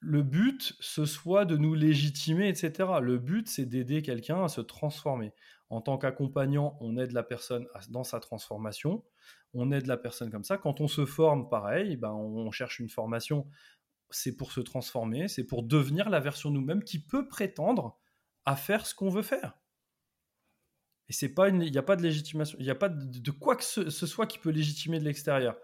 le but, ce soit de nous légitimer, etc. Le but, c'est d'aider quelqu'un à se transformer. En tant qu'accompagnant, on aide la personne dans sa transformation. On aide la personne comme ça. Quand on se forme, pareil, ben on cherche une formation. C'est pour se transformer, c'est pour devenir la version nous-mêmes qui peut prétendre à faire ce qu'on veut faire. Et c'est pas il n'y a pas de légitimation, il n'y a pas de, quoi que ce, soit qui peut légitimer de l'extérieur.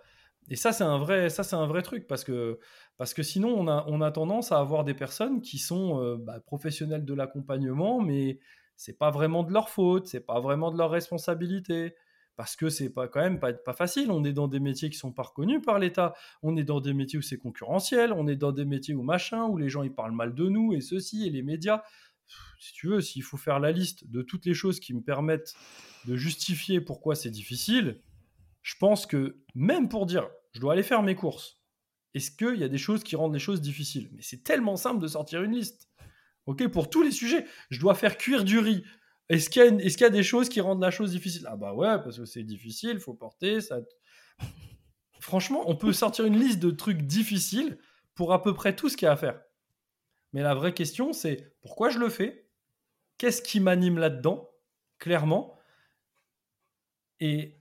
Et ça, c'est un vrai, ça, c'est un vrai truc parce que, parce que sinon, on a, on a tendance à avoir des personnes qui sont euh, bah, professionnelles de l'accompagnement, mais c'est pas vraiment de leur faute, c'est pas vraiment de leur responsabilité. Parce que c'est pas quand même pas, facile. On est dans des métiers qui sont pas reconnus par l'État. On est dans des métiers où c'est concurrentiel. On est dans des métiers où machin, où les gens ils parlent mal de nous et ceci et les médias si tu veux, s'il faut faire la liste de toutes les choses qui me permettent de justifier pourquoi c'est difficile, je pense que même pour dire je dois aller faire mes courses, est-ce qu'il y a des choses qui rendent les choses difficiles? Mais c'est tellement simple de sortir une liste. Ok, pour tous les sujets, je dois faire cuire du riz. Est-ce qu'il y, a des choses qui rendent la chose difficile? Ah bah ouais, parce que c'est difficile, il faut porter, ça... Franchement, on peut sortir une liste de trucs difficiles pour à peu près tout ce qu'il y a à faire. Mais la vraie question, c'est pourquoi je le fais? Qu'est-ce qui m'anime là-dedans, clairement? Et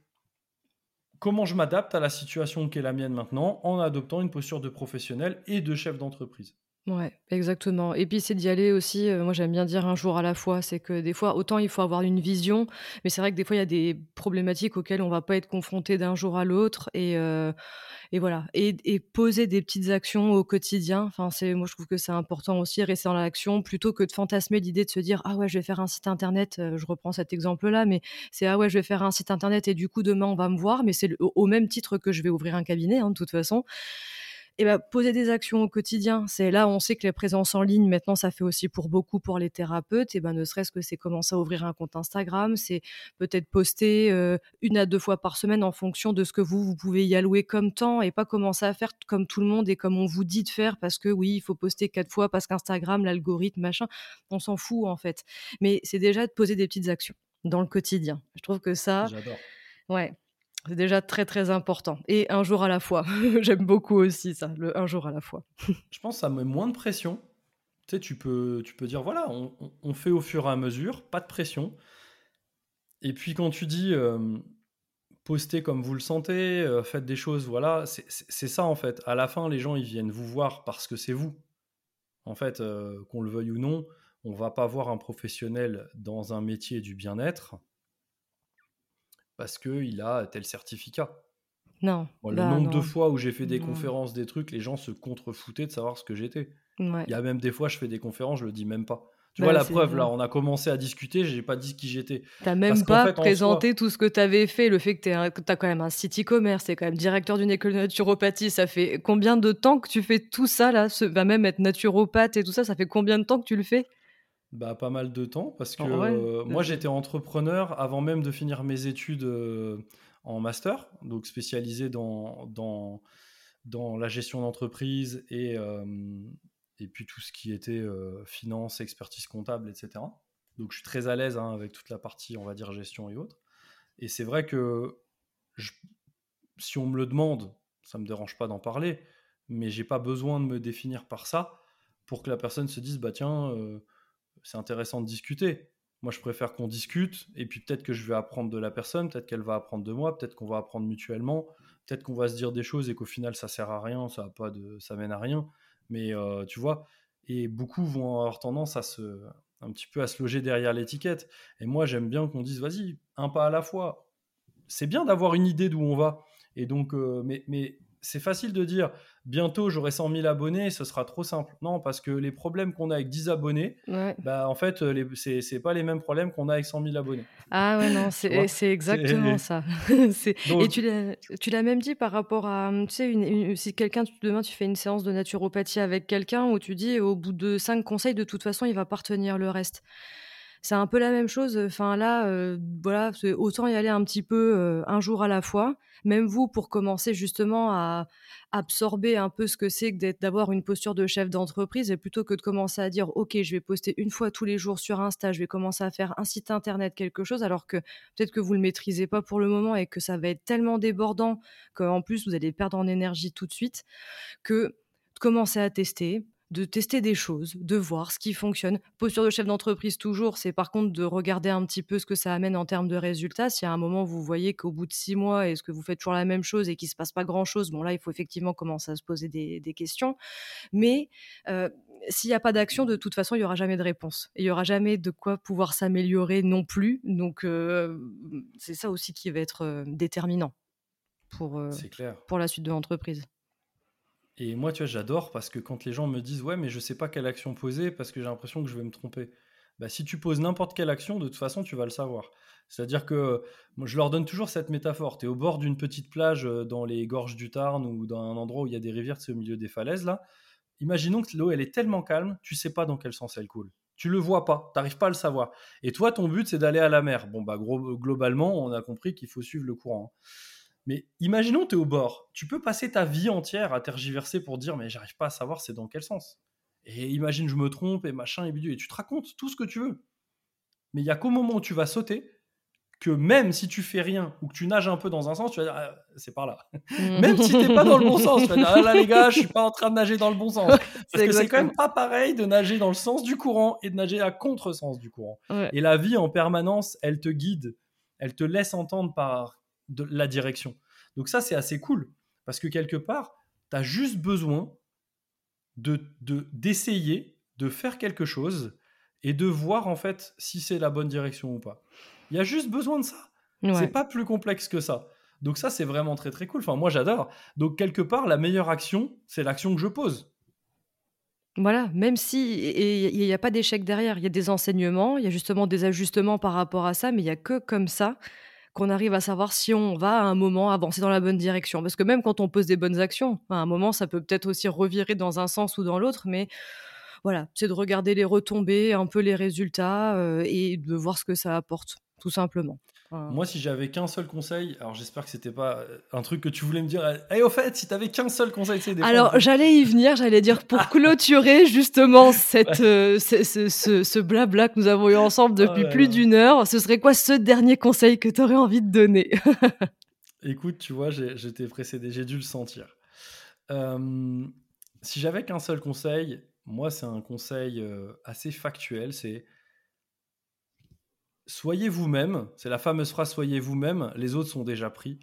comment je m'adapte à la situation qui est la mienne maintenant en adoptant une posture de professionnel et de chef d'entreprise? Ouais, exactement. Et puis c'est d'y aller aussi, euh, moi j'aime bien dire un jour à la fois. C'est que des fois, autant il faut avoir une vision, mais c'est vrai que des fois il y a des problématiques auxquelles on va pas être confronté d'un jour à l'autre. Et, euh, et voilà. Et, poser des petites actions au quotidien. Enfin, c'est, moi je trouve que c'est important aussi, rester dans l'action, plutôt que de fantasmer l'idée de se dire Ah ouais, je vais faire un site internet. Euh, je reprends cet exemple-là, mais c'est Ah ouais, je vais faire un site internet et du coup demain on va me voir. Mais c'est au même titre que je vais ouvrir un cabinet, hein, de toute façon et ben, poser des actions au quotidien. C'est là, on sait que la présence en ligne, maintenant, ça fait aussi pour beaucoup pour les thérapeutes. Et ben, ne serait-ce que c'est commencer à ouvrir un compte Instagram, c'est peut-être poster euh, une à deux fois par semaine en fonction de ce que vous, vous pouvez y allouer comme temps et pas commencer à faire comme tout le monde et comme on vous dit de faire parce que oui, il faut poster quatre fois parce qu'Instagram, l'algorithme, machin, on s'en fout en fait. Mais c'est déjà de poser des petites actions dans le quotidien. Je trouve que ça. J'adore. Ouais, c'est déjà très très important. Et un jour à la fois. J'aime beaucoup aussi ça, le un jour à la fois. Je pense que ça met moins de pression. Tu sais, tu peux, tu peux dire, voilà, on, fait au fur et à mesure, pas de pression. Et puis quand tu dis, euh, postez comme vous le sentez, euh, faites des choses, voilà, c'est ça en fait. À la fin, les gens, ils viennent vous voir parce que c'est vous. En fait, euh, qu'on le veuille ou non, on va pas voir un professionnel dans un métier du bien-être parce qu'il a tel certificat. Non. le bah nombre de fois où j'ai fait des conférences, des trucs, les gens se contrefoutaient de savoir ce que j'étais. Il y a même des fois, je fais des conférences, je le dis même pas. Tu bah, vois la preuve, là, on a commencé à discuter, j'ai pas dit qui j'étais. T'as même pas présenté tout ce que tu avais fait, le fait que tu as quand même un site e-commerce, t'es quand même directeur d'une école de naturopathie, ça fait combien de temps que tu fais tout ça, là ce... bah, Même être naturopathe et tout ça, ça fait combien de temps que tu le fais? Bah, pas mal de temps parce que euh, moi j'étais entrepreneur avant même de finir mes études euh, en master, donc spécialisé dans, dans, dans la gestion d'entreprise et, euh, et puis tout ce qui était finance, expertise comptable, etc. Donc je suis très à l'aise hein, avec toute la partie, on va dire, gestion et autres. Et c'est vrai que si on me le demande, ça me dérange pas d'en parler, mais j'ai pas besoin de me définir par ça pour que la personne se dise bah tiens c'est intéressant de discuter. Moi, je préfère qu'on discute, et puis peut-être que je vais apprendre de la personne, peut-être qu'elle va apprendre de moi, peut-être qu'on va apprendre mutuellement, peut-être qu'on va se dire des choses et qu'au final, ça sert à rien, ça a pas de, ça mène à rien. Mais euh, tu vois, et beaucoup vont avoir tendance à se, un petit peu à se loger derrière l'étiquette. Et moi, j'aime bien qu'on dise, vas-y, un pas à la fois. C'est bien d'avoir une idée d'où on va. Et donc, euh, mais, mais c'est facile de dire bientôt j'aurai 100 000 abonnés, ce sera trop simple. Non, parce que les problèmes qu'on a avec 10 abonnés, bah, en fait, les, c'est, c'est pas les mêmes problèmes qu'on a avec 100 000 abonnés. Ah ouais, non, c'est, c'est exactement ça. et tu l'as, tu l'as même dit par rapport à, tu sais, si quelqu'un, demain tu fais une séance de naturopathie avec quelqu'un où tu dis au bout de 5 conseils, de toute façon, il va pas retenir le reste c'est un peu la même chose. Enfin là, euh, voilà, autant y aller un petit peu euh, un jour à la fois. Même vous, pour commencer justement à absorber un peu ce que c'est que d'avoir une posture de chef d'entreprise, et plutôt que de commencer à dire, ok, je vais poster une fois tous les jours sur Insta, je vais commencer à faire un site internet, quelque chose, alors que peut-être que vous le maîtrisez pas pour le moment et que ça va être tellement débordant qu'en plus vous allez perdre en énergie tout de suite, que commencer à tester, de tester des choses, de voir ce qui fonctionne. Posture de chef d'entreprise toujours, c'est par contre de regarder un petit peu ce que ça amène en termes de résultats. Si à un moment vous voyez qu'au bout de six mois, est-ce que vous faites toujours la même chose et qu'il se passe pas grand-chose, bon là il faut effectivement commencer à se poser des, questions. Mais euh, s'il n'y a pas d'action, de toute façon il y aura jamais de réponse. il y aura jamais de quoi pouvoir s'améliorer non plus. Donc euh, c'est ça aussi qui va être euh, déterminant pour, pour la suite de l'entreprise. Et moi, tu vois, j'adore parce que quand les gens me disent ouais, mais je sais pas quelle action poser parce que j'ai l'impression que je vais me tromper. Bah, si tu poses n'importe quelle action, de toute façon, tu vas le savoir. C'est-à-dire que moi, je leur donne toujours cette métaphore. Tu es au bord d'une petite plage euh, dans les gorges du Tarn ou dans un endroit où il y a des rivières, c'est au milieu des falaises là. Imaginons que l'eau, elle est tellement calme, tu sais pas dans quel sens elle coule. Tu le vois pas, tu n'arrives pas à le savoir. Et toi, ton but, c'est d'aller à la mer. Bon, bah, gros, globalement, on a compris qu'il faut suivre le courant. Hein. Mais imaginons, tu es au bord. Tu peux passer ta vie entière à tergiverser pour dire, mais j'arrive pas à savoir c'est dans quel sens. Et imagine, je me trompe et machin et bidule. Et tu te racontes tout ce que tu veux. Mais il y a qu'au moment où tu vas sauter que même si tu fais rien ou que tu nages un peu dans un sens, tu vas dire ah, c'est par là. Mm. même si t'es pas dans le bon sens, tu vas dire ah là les gars, je suis pas en train de nager dans le bon sens. Parce que c'est quand même pas pareil de nager dans le sens du courant et de nager à contre-sens du courant. Et la vie en permanence, elle te guide, elle te laisse entendre par de la direction. Donc ça c'est assez cool parce que quelque part, tu as juste besoin de d'essayer de faire quelque chose et de voir en fait si c'est la bonne direction ou pas. Il y a juste besoin de ça. C'est pas plus complexe que ça. Donc ça, c'est vraiment très très cool. Enfin, moi, j'adore. Donc quelque part, la meilleure action, c'est l'action que je pose. Voilà, même si il n'y a pas d'échec derrière, il y a des enseignements, il y a justement des ajustements par rapport à ça, mais il y a que comme ça qu'on arrive à savoir si on va à un moment avancer dans la bonne direction. Parce que même quand on pose des bonnes actions, à un moment, ça peut peut-être aussi revirer dans un sens ou dans l'autre, mais voilà, c'est de regarder les retombées, un peu les résultats euh, et de voir ce que ça apporte tout simplement. Moi, si j'avais qu'un seul conseil, alors j'espère que c'était pas euh, un truc que tu voulais me dire. Et eh, au fait, si tu avais qu'un seul conseil, c'est Alors, j'allais y venir, j'allais dire pour clôturer justement cette, euh, ce, ce, blabla que nous avons eu ensemble depuis plus d'une heure, ce serait quoi ce dernier conseil que tu aurais envie de donner Écoute, tu vois, j'étais précédé, j'ai dû le sentir. si j'avais qu'un seul conseil, moi, c'est un conseil euh, assez factuel, c'est soyez vous-même. C'est la fameuse phrase soyez vous-même, les autres sont déjà pris.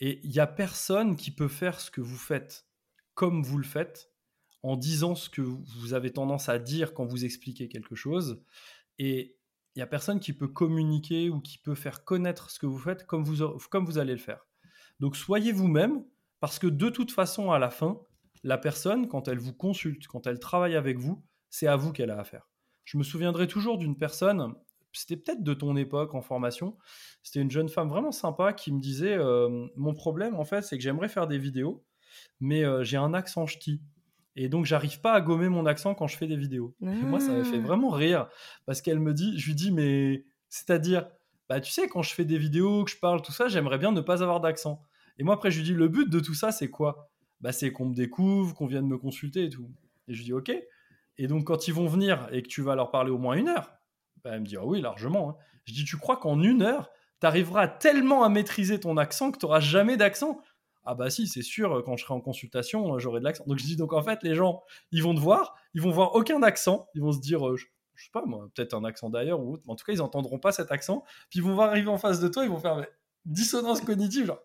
Et il n'y a personne qui peut faire ce que vous faites comme vous le faites, en disant ce que vous avez tendance à dire quand vous expliquez quelque chose. Et il n'y a personne qui peut communiquer ou qui peut faire connaître ce que vous faites comme vous, comme vous allez le faire. Donc soyez vous-même, parce que de toute façon, à la fin, la personne, quand elle vous consulte, quand elle travaille avec vous, c'est à vous qu'elle a affaire. Je me souviendrai toujours d'une personne c'était peut-être de ton époque en formation. C'était une jeune femme vraiment sympa qui me disait euh, Mon problème, en fait, c'est que j'aimerais faire des vidéos, mais euh, j'ai un accent ch'ti. Et donc, j'arrive pas à gommer mon accent quand je fais des vidéos. Et moi, ça m'a fait ah. vraiment rire parce qu'elle me dit Je lui dis, mais c'est-à-dire, bah, tu sais, quand je fais des vidéos, que je parle, tout ça, j'aimerais bien ne pas avoir d'accent. Et moi, après, je lui dis Le but de tout ça, c'est quoi? Bah, C'est qu'on me découvre, qu'on vienne me consulter et tout. Et je lui dis Ok. Et donc, quand ils vont venir et que tu vas leur parler au moins une heure, bah, elle me dit ah oui, largement. Hein. Je dis Tu crois qu'en une heure, tu arriveras tellement à maîtriser ton accent que tu n'auras jamais d'accent? Ah, bah si, c'est sûr, quand je serai en consultation, euh, j'aurai de l'accent. Donc je dis Donc en fait, les gens, ils vont te voir, ils vont voir aucun accent, ils vont se dire euh, je, sais pas moi, peut-être un accent d'ailleurs ou autre, mais en tout cas, ils n'entendront pas cet accent. Puis ils vont voir arriver en face de toi, ils vont faire dissonance cognitive, genre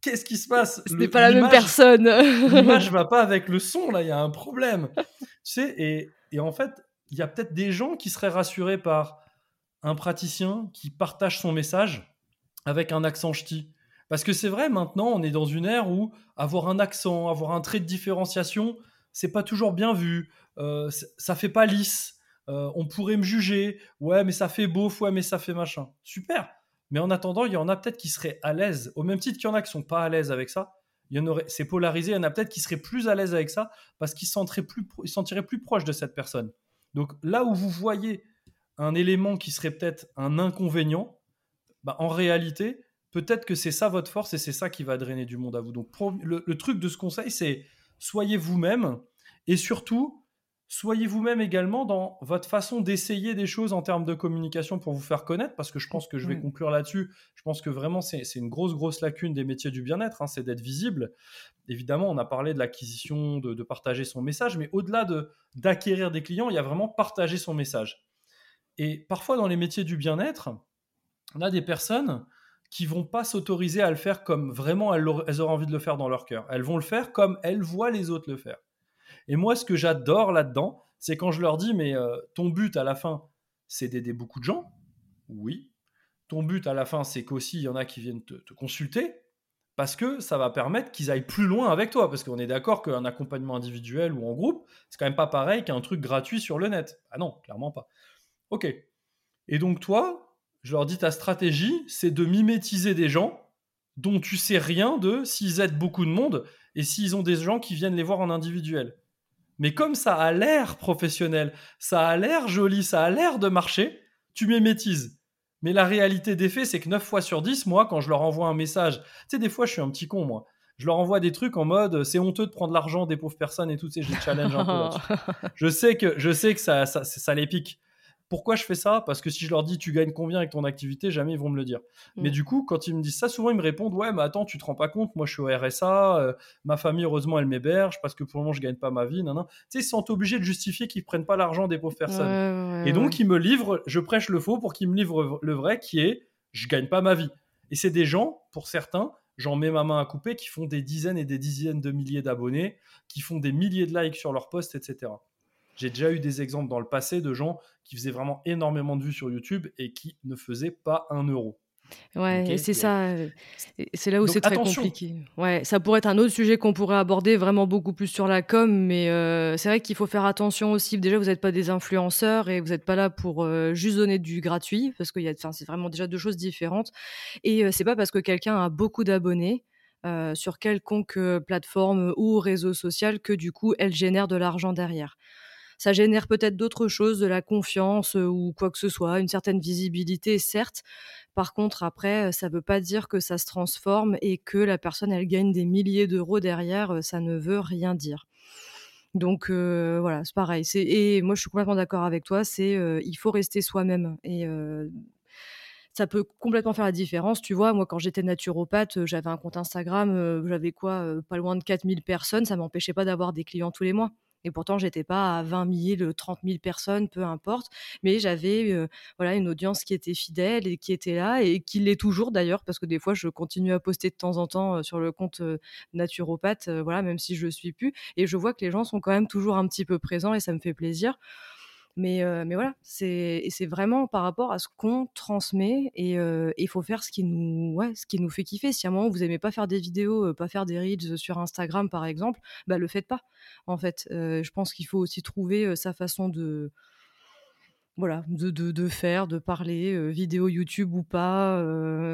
qu'est-ce qui se passe? Ce n'est pas la même personne. L'image va pas avec le son, là, il y a un problème. tu sais, et, et en fait, il y a peut-être des gens qui seraient rassurés par un praticien qui partage son message avec un accent ch'ti. Parce que c'est vrai, maintenant, on est dans une ère où avoir un accent, avoir un trait de différenciation, c'est pas toujours bien vu. Euh, ça fait pas lisse. Euh, on pourrait me juger. Ouais, mais ça fait beau, ouais, mais ça fait machin. Super. Mais en attendant, il y en a peut-être qui seraient à l'aise, au même titre qu'il y en a qui sont pas à l'aise avec ça. Il y en aurait, c'est polarisé. Il y en a peut-être qui seraient plus à l'aise avec ça parce qu'ils se plus, sentiraient plus proches de cette personne. Donc là où vous voyez un élément qui serait peut-être un inconvénient, bah, en réalité, peut-être que c'est ça votre force et c'est ça qui va drainer du monde à vous. Donc le, le truc de ce conseil, c'est soyez vous-même et surtout, soyez vous-même également dans votre façon d'essayer des choses en termes de communication pour vous faire connaître, parce que je pense que je vais conclure là-dessus. Je pense que vraiment, c'est une grosse, grosse lacune des métiers du bien-être, hein, c'est d'être visible. Évidemment, on a parlé de l'acquisition, de, partager son message, mais au-delà d'acquérir des clients, il y a vraiment partager son message. Et parfois, dans les métiers du bien-être, on a des personnes qui vont pas s'autoriser à le faire comme vraiment elles, elles auraient envie de le faire dans leur cœur. Elles vont le faire comme elles voient les autres le faire. Et moi, ce que j'adore là-dedans, c'est quand je leur dis, mais euh, ton but à la fin, c'est d'aider beaucoup de gens. Oui. Ton but à la fin, c'est qu'aussi, il y en a qui viennent te, consulter parce que ça va permettre qu'ils aillent plus loin avec toi. Parce qu'on est d'accord qu'un accompagnement individuel ou en groupe, c'est quand même pas pareil qu'un truc gratuit sur le net. Ah non, clairement pas. Ok. Et donc toi, je leur dis ta stratégie, c'est de mimétiser des gens dont tu sais rien de s'ils aident beaucoup de monde et s'ils ont des gens qui viennent les voir en individuel. Mais comme ça a l'air professionnel, ça a l'air joli, ça a l'air de marcher, tu mimétises. Mais la réalité des faits, c'est que 9 fois sur 10, moi, quand je leur envoie un message, tu sais, des fois, je suis un petit con, moi. Je leur envoie des trucs en mode c'est honteux de prendre l'argent des pauvres personnes et tout, tu sais, je les challenge un peu Je sais que, je sais que ça, ça, ça les pique. Pourquoi je fais ça? Parce que si je leur dis tu gagnes combien avec ton activité, jamais ils vont me le dire. Mais mm. du coup, quand ils me disent ça, souvent ils me répondent ouais, mais attends, tu te rends pas compte, moi je suis au RSA, euh, ma famille heureusement elle m'héberge parce que pour le moment je gagne pas ma vie. Non, non. Tu sais, ils sont obligés de justifier qu'ils prennent pas l'argent des pauvres personnes. et donc ils me livrent, je prêche le faux pour qu'ils me livrent le vrai qui est je gagne pas ma vie. Et c'est des gens, pour certains, j'en mets ma main à couper, qui font des dizaines et des dizaines de milliers d'abonnés, qui font des milliers de likes sur leurs posts, etc. J'ai déjà eu des exemples dans le passé de gens qui faisaient vraiment énormément de vues sur YouTube et qui ne faisaient pas un euro. Ouais, c'est ça. C'est là où c'est très compliqué. Ouais, ça pourrait être un autre sujet qu'on pourrait aborder vraiment beaucoup plus sur la com, mais euh, c'est vrai qu'il faut faire attention aussi. Déjà, vous n'êtes pas des influenceurs et vous n'êtes pas là pour euh, juste donner du gratuit, parce que c'est vraiment déjà deux choses différentes. Et euh, c'est pas parce que quelqu'un a beaucoup d'abonnés. sur quelconque plateforme ou réseau social que du coup elle génère de l'argent derrière ça génère peut-être d'autres choses, de la confiance ou quoi que ce soit, une certaine visibilité, certes. Par contre, après, ça ne veut pas dire que ça se transforme et que la personne, elle gagne des milliers d'euros derrière. Ça ne veut rien dire. Donc voilà, c'est pareil. Et moi, je suis complètement d'accord avec toi. C'est il faut rester soi-même. Et ça peut complètement faire la différence. Tu vois, moi, quand j'étais naturopathe, j'avais un compte Instagram, j'avais quoi, pas loin de 4000 personnes. Ça m'empêchait pas d'avoir des clients tous les mois. Et pourtant, j'étais pas à 20 000, 30 000 personnes, peu importe. Mais j'avais voilà une audience qui était fidèle et qui était là et qui l'est toujours d'ailleurs, parce que des fois, je continue à poster de temps en temps sur le compte naturopathe, voilà, même si je ne suis plus. Et je vois que les gens sont quand même toujours un petit peu présents et ça me fait plaisir. Mais, mais voilà, c'est vraiment par rapport à ce qu'on transmet et il faut faire ce qui, nous, ouais, ce qui nous fait kiffer. Si à un moment vous n'aimez pas faire des vidéos, pas faire des reels sur Instagram par exemple, bah le faites pas. En fait, je pense qu'il faut aussi trouver sa façon de, voilà, de, de, faire, de parler, vidéo YouTube ou pas,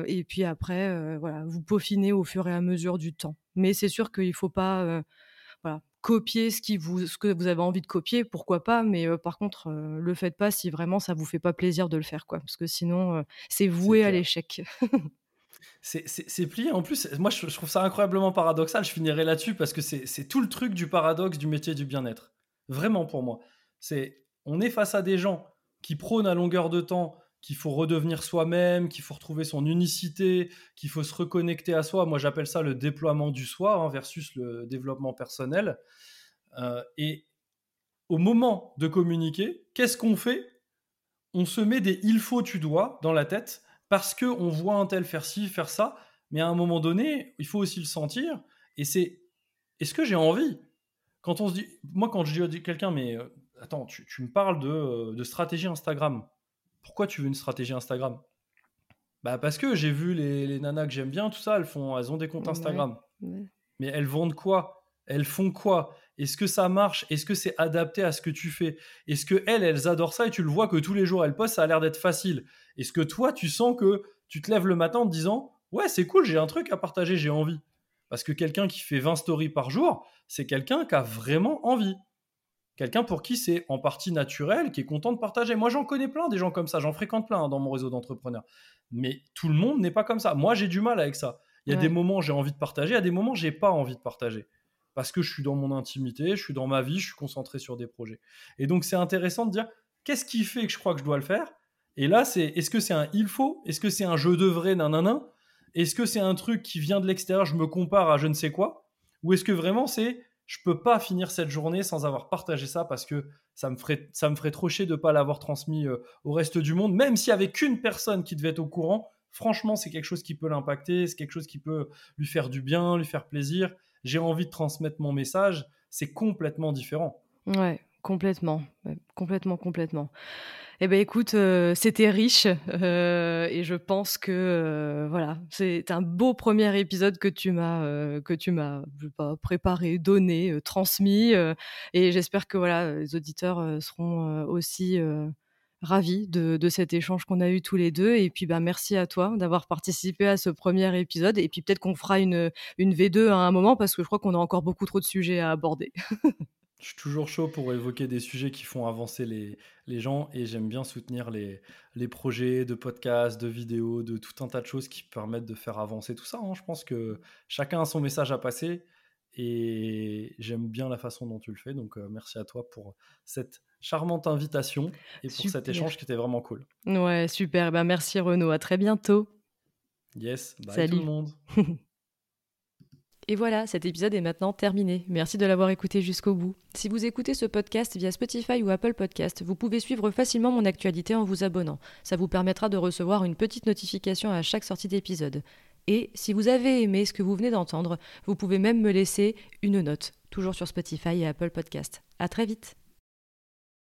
et puis après, voilà, vous peaufinez au fur et à mesure du temps. Mais c'est sûr qu'il ne faut pas voilà, copier ce, qui vous, ce que vous avez envie de copier, pourquoi pas, mais par contre, le faites pas si vraiment ça vous fait pas plaisir de le faire, quoi, parce que sinon, c'est voué à l'échec. c'est plié. En plus, moi, je, trouve ça incroyablement paradoxal. Je finirai là-dessus parce que c'est tout le truc du paradoxe du métier du bien-être. Vraiment pour moi. C'est on est face à des gens qui prônent à longueur de temps qu'il faut redevenir soi-même, qu'il faut retrouver son unicité, qu'il faut se reconnecter à soi. Moi, j'appelle ça le déploiement du soi hein, versus le développement personnel. Euh, et au moment de communiquer, qu'est-ce qu'on fait? On se met des il faut, tu dois dans la tête parce qu'on voit un tel faire ci, faire ça. Mais à un moment donné, il faut aussi le sentir. Et c'est est-ce que j'ai envie? Quand on se dit, moi, quand je dis à quelqu'un, mais euh, attends, tu, me parles de, euh, de stratégie Instagram pourquoi tu veux une stratégie Instagram? Bah parce que j'ai vu les, nanas que j'aime bien, tout ça, elles font, elles ont des comptes Instagram. Mais elles vendent quoi? Elles font quoi? Est-ce que ça marche? Est-ce que c'est adapté à ce que tu fais? Est-ce que elles, elles adorent ça et tu le vois que tous les jours elles postent, ça a l'air d'être facile? Est-ce que toi, tu sens que tu te lèves le matin en te disant ouais c'est cool, j'ai un truc à partager, j'ai envie Parce que quelqu'un qui fait 20 stories par jour, c'est quelqu'un qui a vraiment envie quelqu'un pour qui c'est en partie naturel, qui est content de partager. Moi, j'en connais plein des gens comme ça, j'en fréquente plein hein, dans mon réseau d'entrepreneurs. Mais tout le monde n'est pas comme ça. Moi, j'ai du mal avec ça. Il y a des moments j'ai envie de partager, il y a des moments j'ai pas envie de partager. Parce que je suis dans mon intimité, je suis dans ma vie, je suis concentré sur des projets. Et donc, c'est intéressant de dire qu'est-ce qui fait que je crois que je dois le faire? Et là, c'est est-ce que c'est un il faut? Est-ce que c'est un jeu de vrai, nanana? Est-ce que c'est un truc qui vient de l'extérieur, je me compare à je ne sais quoi? Ou est-ce que vraiment c'est je peux pas finir cette journée sans avoir partagé ça parce que ça me ferait, ça me ferait trop chier de pas l'avoir transmis euh, au reste du monde, même s'il y avait qu'une personne qui devait être au courant. Franchement, c'est quelque chose qui peut l'impacter, c'est quelque chose qui peut lui faire du bien, lui faire plaisir. J'ai envie de transmettre mon message. C'est complètement différent. Ouais, complètement, complètement, complètement. Eh ben écoute, euh, c'était riche euh, et je pense que euh, voilà, c'est un beau premier épisode que tu m'as que tu m'as préparé, donné, transmis et j'espère que voilà les auditeurs seront aussi ravis de, de, cet échange qu'on a eu tous les deux et puis bah merci à toi d'avoir participé à ce premier épisode et puis peut-être qu'on fera une une V2 à un moment parce que je crois qu'on a encore beaucoup trop de sujets à aborder. Je suis toujours chaud pour évoquer des sujets qui font avancer les, les gens et j'aime bien soutenir les, les projets de podcasts, de vidéos, de tout un tas de choses qui permettent de faire avancer tout ça. Hein. Je pense que chacun a son message à passer Et j'aime bien la façon dont tu le fais. Donc, merci à toi pour cette charmante invitation et pour cet échange qui était vraiment cool. Ouais, super. Ben, merci Renaud. À très bientôt. Yes. Bye Salut. tout le monde. Et voilà, cet épisode est maintenant terminé. Merci de l'avoir écouté jusqu'au bout. Si vous écoutez ce podcast via Spotify ou Apple Podcast, vous pouvez suivre facilement mon actualité en vous abonnant. Ça vous permettra de recevoir une petite notification à chaque sortie d'épisode. Et si vous avez aimé ce que vous venez d'entendre, vous pouvez même me laisser une note, toujours sur Spotify et Apple Podcast. À très vite.